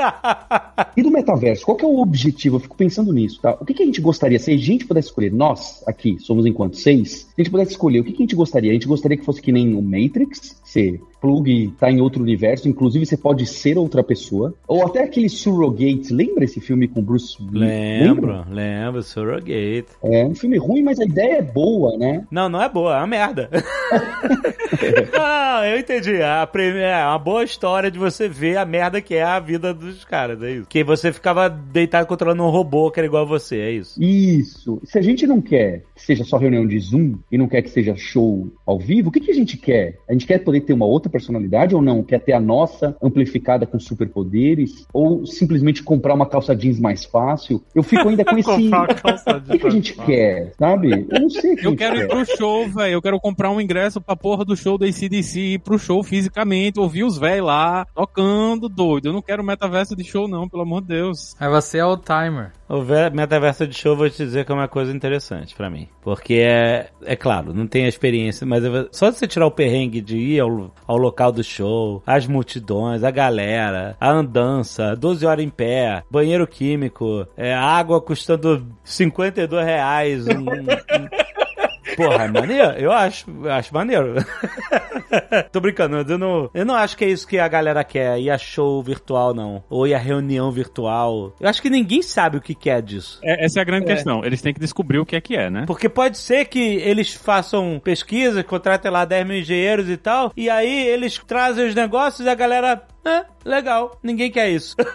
E do metaverso, qual é o objetivo? Eu fico pensando nisso, tá? O que, que a gente gostaria, se a gente pudesse escolher, nós aqui, somos enquanto seis, se a gente pudesse escolher, o que, que a gente gostaria? A gente gostaria que fosse que nem o Matrix, você plug tá em outro universo, inclusive você pode ser outra pessoa, ou até aquele Surrogate, lembra esse filme com Bruce Willis? Lembro, lembro, Surrogate. É um filme ruim, mas a ideia é boa, né? Não, não é boa, é uma merda. não, eu entendi. A primeira, é uma boa história de você ver a merda que é a vida dos caras, é isso. Que você ficava deitado controlando um robô que era igual a você, é isso. Isso. Se a gente não quer que seja só reunião de Zoom e não quer que seja show ao vivo, o que, que a gente quer? A gente quer poder ter uma outra personalidade ou não? Quer ter a nossa amplificada com superpoderes? Ou simplesmente comprar uma calça jeans mais fácil? Eu fico ainda com esse. O que, que a gente quer? Sabe? Eu não sei o que a Eu gente quero ir quer. pro show, velho. Eu quero comprar um ingresso pra porra do show da ACDC, ir pro show fisicamente, ouvir os velhos lá, tocando, doido. Eu não quero metaverso de show, não, pelo amor de Deus. Aí você é o timer. O ve- metaverso de show, vou te dizer que é uma coisa interessante pra mim. Porque é, é claro, não tem a experiência, mas só de você tirar o perrengue de ir ao, ao local do show, as multidões, a galera, a andança, 12 horas em pé, banheiro químico, é, água custando 52 reais. Um, um- Porra, é maneiro? Eu acho, eu acho maneiro. Tô brincando, mas eu não, eu não acho que é isso que a galera quer, ir a show virtual, não. Ou ir a reunião virtual. Eu acho que ninguém sabe o que que é disso. É, essa é a grande É. questão. Eles têm que descobrir o que é que é, né? Porque pode ser que eles façam pesquisa, contratem lá 10 mil engenheiros e tal, e aí eles trazem os negócios e a galera. É, legal, ninguém quer isso.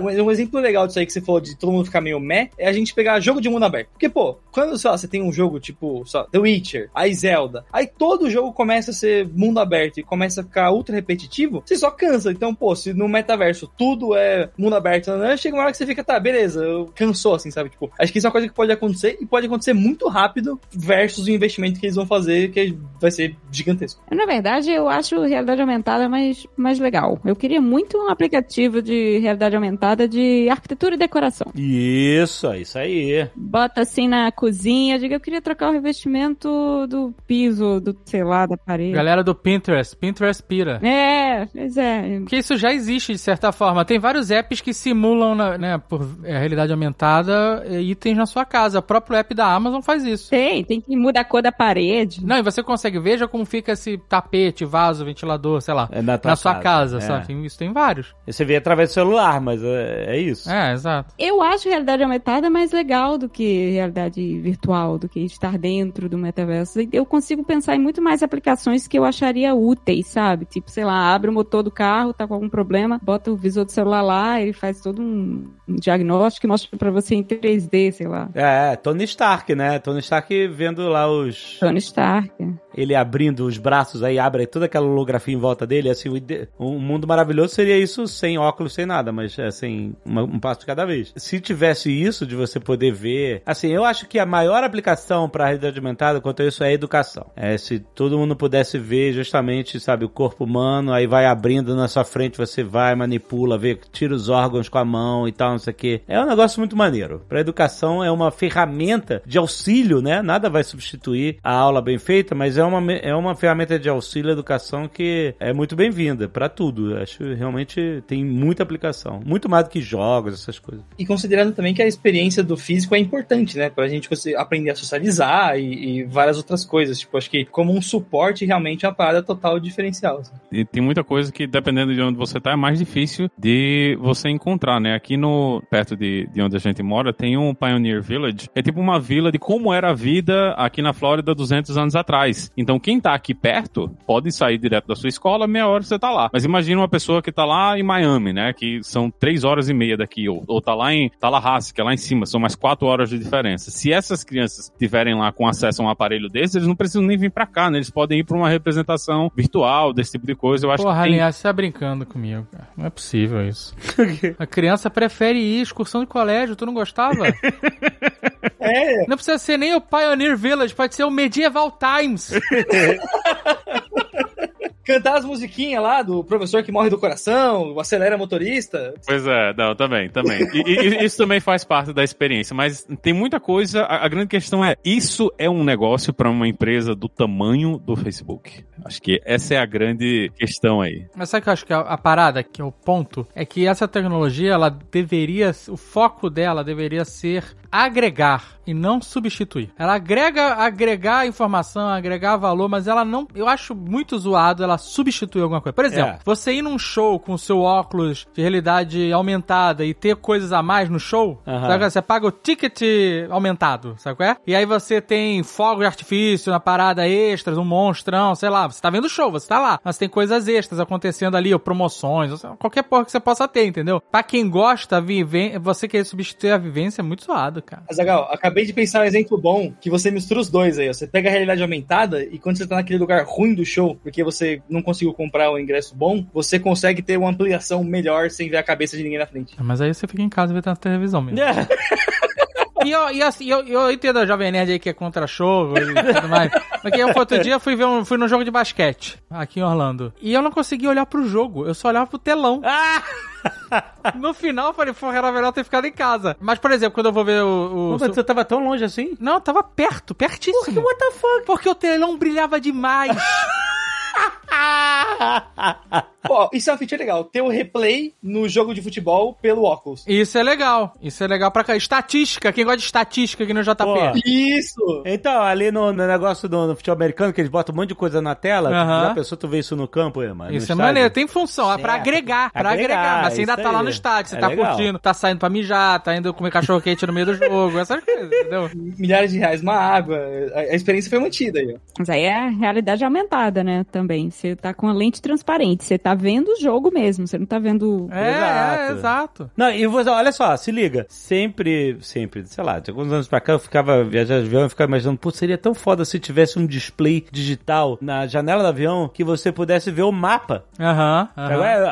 Um, um exemplo legal disso aí que você falou de todo mundo ficar meio meh é a gente pegar jogo de mundo aberto. Porque, pô, quando sei lá, você tem um jogo tipo só, The Witcher, aí Zelda, aí todo jogo começa a ser mundo aberto e começa a ficar ultra repetitivo, você só cansa. Então, pô, se no metaverso tudo é mundo aberto, né, chega uma hora que você fica, tá, beleza, eu cansou, assim, sabe? Tipo, acho que isso é uma coisa que pode acontecer e pode acontecer muito rápido versus o investimento que eles vão fazer, que vai ser gigantesco. Na verdade, eu acho realidade aumentada mais, mais legal. Eu Eu queria muito um aplicativo de realidade aumentada de arquitetura e decoração. Isso, isso aí. Bota assim na cozinha, diga, eu queria trocar o revestimento do piso, do, sei lá, da parede. Galera do Pinterest, Pinterest pira. É, pois é. Porque isso já existe, de certa forma. Tem vários apps que simulam, na- né, por é, realidade aumentada, é, itens na sua casa. O próprio app da Amazon faz isso. Tem, tem que mudar a cor da parede. Não, e você consegue, veja como fica esse tapete, vaso, ventilador, sei lá, É na na, sua casa, casa, é. sabe? Tem- Isso tem vários. Você vê através do celular, mas é, é isso. É, exato. Eu acho realidade aumentada mais legal do que realidade virtual, do que estar dentro do metaverso. Eu consigo pensar em muito mais aplicações que eu acharia úteis, sabe? Tipo, sei lá, abre o motor do carro, tá com algum problema, bota o visor do celular lá, ele faz todo um um diagnóstico e mostra pra você em 3D, sei lá. É, Tony Stark, né? Tony Stark vendo lá os. Tony Stark. Ele abrindo os braços aí, abre toda aquela holografia em volta dele. Assim, um mundo maravilhoso seria isso sem óculos, sem nada, mas assim, uma- um passo de cada vez. Se tivesse isso de você poder ver. Assim, eu acho que a maior aplicação para a realidade aumentada quanto a isso é a educação. É se todo mundo pudesse ver justamente, sabe, o corpo humano, aí vai abrindo na sua frente, você vai, manipula, vê, tira os órgãos com a mão e tal, não sei o quê. É um negócio muito maneiro. Para educação é uma ferramenta de auxílio, né? Nada vai substituir a aula bem feita, mas é uma, é uma ferramenta de auxílio à educação que é muito bem-vinda para tudo. Acho que realmente tem muita aplicação. Muito mais do que jogos, essas coisas. E considerando também que a experiência do físico é importante, né? Pra gente aprender a socializar e, e várias outras coisas. Tipo, acho que como um suporte realmente é uma parada total diferencial. assim. E tem muita coisa que, dependendo de onde você tá, é mais difícil de você encontrar, né? Aqui no perto de, de onde a gente mora, tem um Pioneer Village. É tipo uma vila de como era a vida aqui na Flórida 200 anos atrás. Então, quem tá aqui perto pode sair direto da sua escola, meia hora você tá lá. Mas imagina uma pessoa que tá lá em Miami, né? Que são três horas e meia daqui. Ou, ou tá lá em Tallahassee, que é lá em cima. São mais quatro horas de diferença. Se essas crianças tiverem lá com acesso a um aparelho desse, eles não precisam nem vir pra cá, né? Eles podem ir pra uma representação virtual desse tipo de coisa. Eu acho Porra, que tem... aliás, você tá brincando comigo, cara. Não é possível isso. A criança prefere ir excursão de colégio, tu não gostava? É, Não precisa ser nem o Pioneer Village, pode ser o Medieval Times. cantar as musiquinhas lá do professor que morre do coração, o acelera motorista. Pois é, não, também, também. E, e- isso também faz parte da experiência, mas tem muita coisa. A, a grande questão é: isso é um negócio para uma empresa do tamanho do Facebook? Acho que essa é a grande questão aí. Mas sabe o que eu acho que a, a parada, que é o ponto, é que essa tecnologia, ela deveria, o foco dela deveria ser agregar e não substituir. Ela agrega, agregar informação, agregar valor, mas ela não, eu acho muito zoado ela substituir alguma coisa. Por exemplo, É. você ir num show com o seu óculos de realidade aumentada e ter coisas a mais no show, sabe? é? Você paga o ticket aumentado, sabe qual é? E aí você tem fogo de artifício na parada extras, um monstrão, sei lá. Você tá vendo o show, você tá lá. Mas tem coisas extras acontecendo ali, ou promoções, ou qualquer porra que você possa ter, entendeu? Pra quem gosta, viven... você querer substituir a vivência é muito zoado, cara. Azagal, acabei de pensar um exemplo bom que você mistura os dois aí. ó. Você pega a realidade aumentada e quando você tá naquele lugar ruim do show, porque você não conseguiu comprar o ingresso bom, você consegue ter uma ampliação melhor sem ver a cabeça de ninguém na frente. Mas aí você fica em casa vendo a televisão mesmo. É. E, eu, e assim, eu, eu entendo a Jovem Nerd aí que é contra show e tudo mais. Porque eu, outro dia, fui ver um, fui num jogo de basquete, aqui em Orlando. E eu não conseguia olhar pro jogo, eu só olhava pro telão. Ah! No final, eu falei, porra, era melhor ter ficado em casa. Mas, por exemplo, quando eu vou ver o... o Mas você tava tão longe assim? Não, eu tava perto, pertíssimo. What the fuck? Porque o telão brilhava demais. Pô, isso é uma feature legal. Ter o replay no jogo de futebol pelo óculos. Isso é legal. Isso é legal pra cá. Estatística, quem gosta de estatística aqui no JP. Pô. Isso! Então, ali no, no negócio do no futebol americano, que eles botam um monte de coisa na tela, Aham. já pensou tu vê isso no campo, é, mano? Isso é estádio? maneiro, tem função, é pra Certo. agregar, pra Agregar, agregar. Mas você ainda tá lá aí. no estádio, você É tá legal. curtindo, tá saindo pra mijar, tá indo comer cachorro quente no meio do jogo, essas coisas, entendeu? Milhares de reais, uma água. A, a experiência foi mantida aí, ó. Mas aí é a realidade aumentada, né? Também. Você tá com a lente transparente. Você tá vendo o jogo mesmo. Você não tá vendo. É, Exato. é, exato. Não, e você, olha só, se liga. Sempre, sempre, sei lá, de alguns anos pra cá eu ficava viajando de avião e ficava imaginando, pô, seria tão foda se tivesse um display digital na janela do avião que você pudesse ver o mapa. Aham,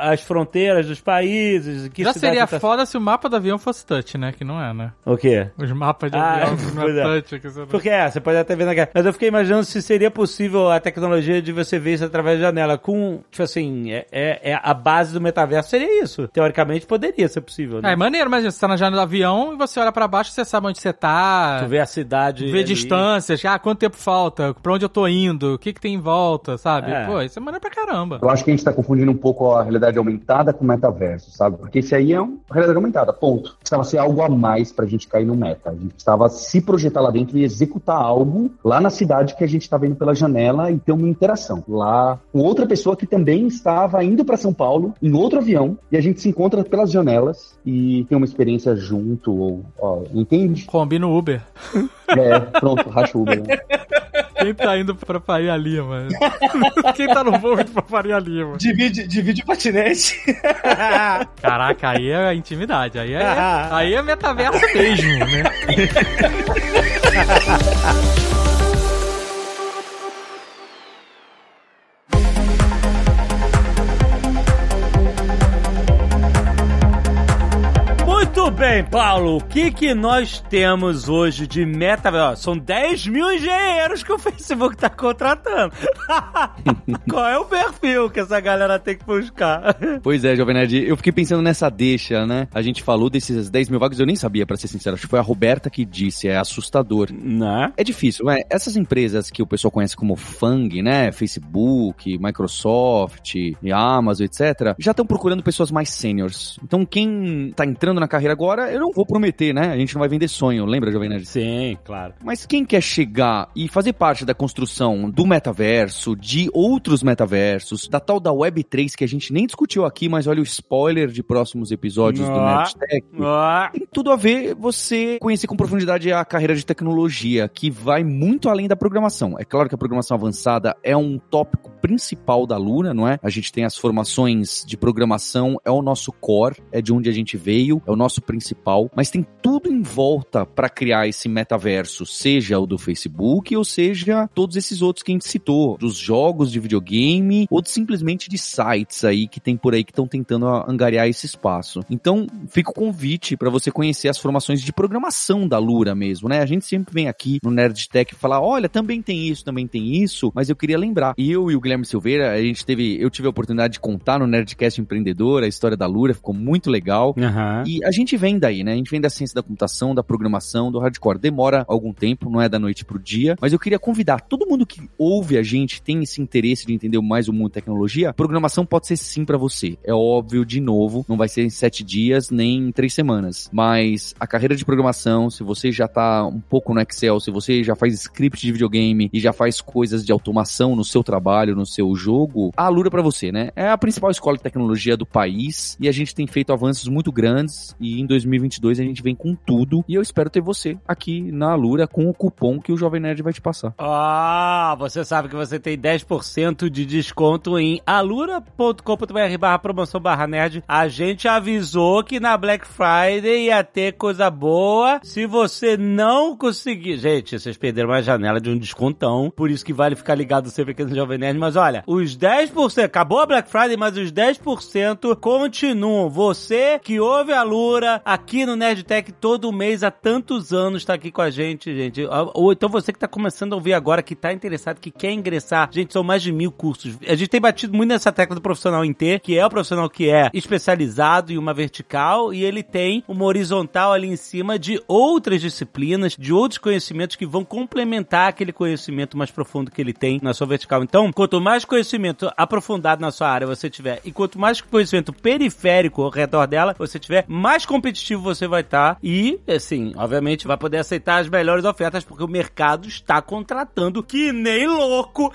As fronteiras dos países. Que Já seria tá- foda se o mapa do avião fosse touch, né? Que não é, né? O quê? Os mapas de Ah, avião não é é. touch. Que você. Porque é, você pode até ver na cara. Mas eu fiquei imaginando se seria possível a tecnologia de você ver isso através da janela. Com, tipo assim, é, é, é a base do metaverso seria isso. Teoricamente poderia ser possível, né? É, maneiro, mas você tá na janela do avião e você olha pra baixo, você sabe onde você tá. Tu vê a cidade. Vê ali. distâncias, ah, quanto tempo falta, pra onde eu tô indo, o que que tem em volta, sabe? É. Pô, isso é maneiro pra caramba. Eu acho que a gente tá confundindo um pouco a realidade aumentada com o metaverso, sabe? Porque esse aí é uma realidade aumentada, ponto. Precisava ser algo a mais pra gente cair no meta. A gente precisava se projetar lá dentro e executar algo lá na cidade que a gente tá vendo pela janela e ter uma interação. Lá com outra pessoa que também estava indo pra São Paulo em outro avião e a gente se encontra pelas janelas e tem uma experiência junto, ou, ó, entende? Combina o Uber. É, pronto, racha o Uber. né? Quem tá indo pra Faria Lima? Quem tá no voo indo pra Faria Lima? Divide, divide o patinete. Caraca, aí é intimidade, aí é, aí é metaverso mesmo, né? Muito bem, Paulo. O que que nós temos hoje de metaverso? Ó, São 10 mil engenheiros que o Facebook tá contratando. Qual é o perfil que essa galera tem que buscar? Pois é, Jovem Nerd, eu fiquei pensando nessa deixa, né? A gente falou desses 10 mil vagas, eu nem sabia, pra ser sincero. Acho que foi a Roberta que disse, é assustador. Né? É difícil, né? Essas empresas que o pessoal conhece como FANG, né? Facebook, Microsoft, Amazon, etc., já estão procurando pessoas mais seniors. Então, quem tá entrando na carreira agora, eu não vou prometer, né? A gente não vai vender sonho, lembra, Jovem Nerd? Sim, claro. Mas quem quer chegar e fazer parte da construção do metaverso, de outros metaversos, da tal da Web3 que a gente nem discutiu aqui, mas olha o spoiler de próximos episódios do Ah. Nerdtech. Ah, Tem tudo a ver você conhecer com profundidade a carreira de tecnologia, que vai muito além da programação. É claro que a programação avançada é um tópico principal da Luna, não é? A gente tem as formações de programação, é o nosso core, é de onde a gente veio, é o nosso principal, mas tem tudo em volta para criar esse metaverso, seja o do Facebook ou seja todos esses outros que a gente citou, dos jogos de videogame ou simplesmente de sites aí que tem por aí que estão tentando angariar esse espaço. Então, fica o convite para você conhecer as formações de programação da Lura mesmo, né? A gente sempre vem aqui no Nerd Tech falar, olha, também tem isso, também tem isso, mas eu queria lembrar. Eu e o Guilherme Silveira, a gente teve, eu tive a oportunidade de contar no Nerdcast Empreendedor a história da Lura, ficou muito legal. Aham. E a gente vem daí, né? A gente vem da ciência da computação, da programação, do hardcore. Demora algum tempo, não é da noite pro dia, mas eu queria convidar todo mundo que ouve a gente, tem esse interesse de entender mais o mundo da tecnologia, programação pode ser sim pra você. É óbvio, de novo, não vai ser em sete dias nem em três semanas, mas a carreira de programação, se você já tá um pouco no Excel, se você já faz script de videogame e já faz coisas de automação no seu trabalho, no seu jogo, a Alura é pra você, né? É a principal escola de tecnologia do país e a gente tem feito avanços muito grandes e em 2022 a gente vem com tudo e eu espero ter você aqui na Alura com o cupom que o Jovem Nerd vai te passar. Ah, você sabe que você tem 10% de desconto em alura.com.br barra promoção barra nerd. A gente avisou que na Black Friday ia ter coisa boa. Se você não conseguir... Gente, vocês perderam uma janela de um descontão. Por isso que vale ficar ligado sempre aqui no Jovem Nerd. Mas olha, os 10%... Acabou a Black Friday, mas os 10% continuam. Você que ouve a Lura aqui no Nerdtech todo mês há tantos anos tá aqui com a gente, gente. Ou então você que tá começando a ouvir agora, que tá interessado, que quer ingressar. Gente, são mais de mil cursos. A gente tem batido muito nessa tecla do profissional em T, que é o profissional que é especializado em uma vertical e ele tem uma horizontal ali em cima de outras disciplinas, de outros conhecimentos que vão complementar aquele conhecimento mais profundo que ele tem na sua vertical. Então, quanto mais conhecimento aprofundado na sua área você tiver e quanto mais conhecimento periférico ao redor dela você tiver, mais competitivo você vai estar e, assim, obviamente vai poder aceitar as melhores ofertas porque o mercado está contratando que nem louco.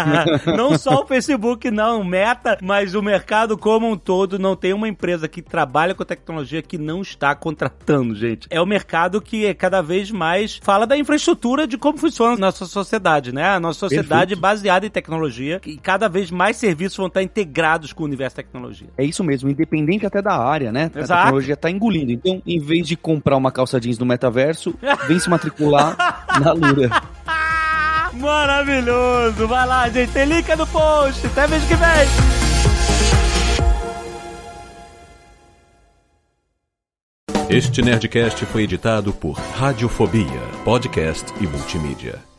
não só o Facebook, não, o Meta, mas o mercado como um todo não tem uma empresa que trabalha com tecnologia que não está contratando, gente. É o mercado que cada vez mais fala da infraestrutura de como funciona a nossa sociedade, né? A nossa sociedade Perfeito. baseada em tecnologia e cada vez mais serviços vão estar integrados com o universo da tecnologia. É isso mesmo, independente até da área, né? A Exato. tecnologia tá engolindo. Então, em vez de comprar uma calça jeans no metaverso, vem se matricular na Lura. Maravilhoso! Vai lá, gente. Tem link no post. Até mês que vem. Este Nerdcast foi editado por Radiofobia, podcast e multimídia.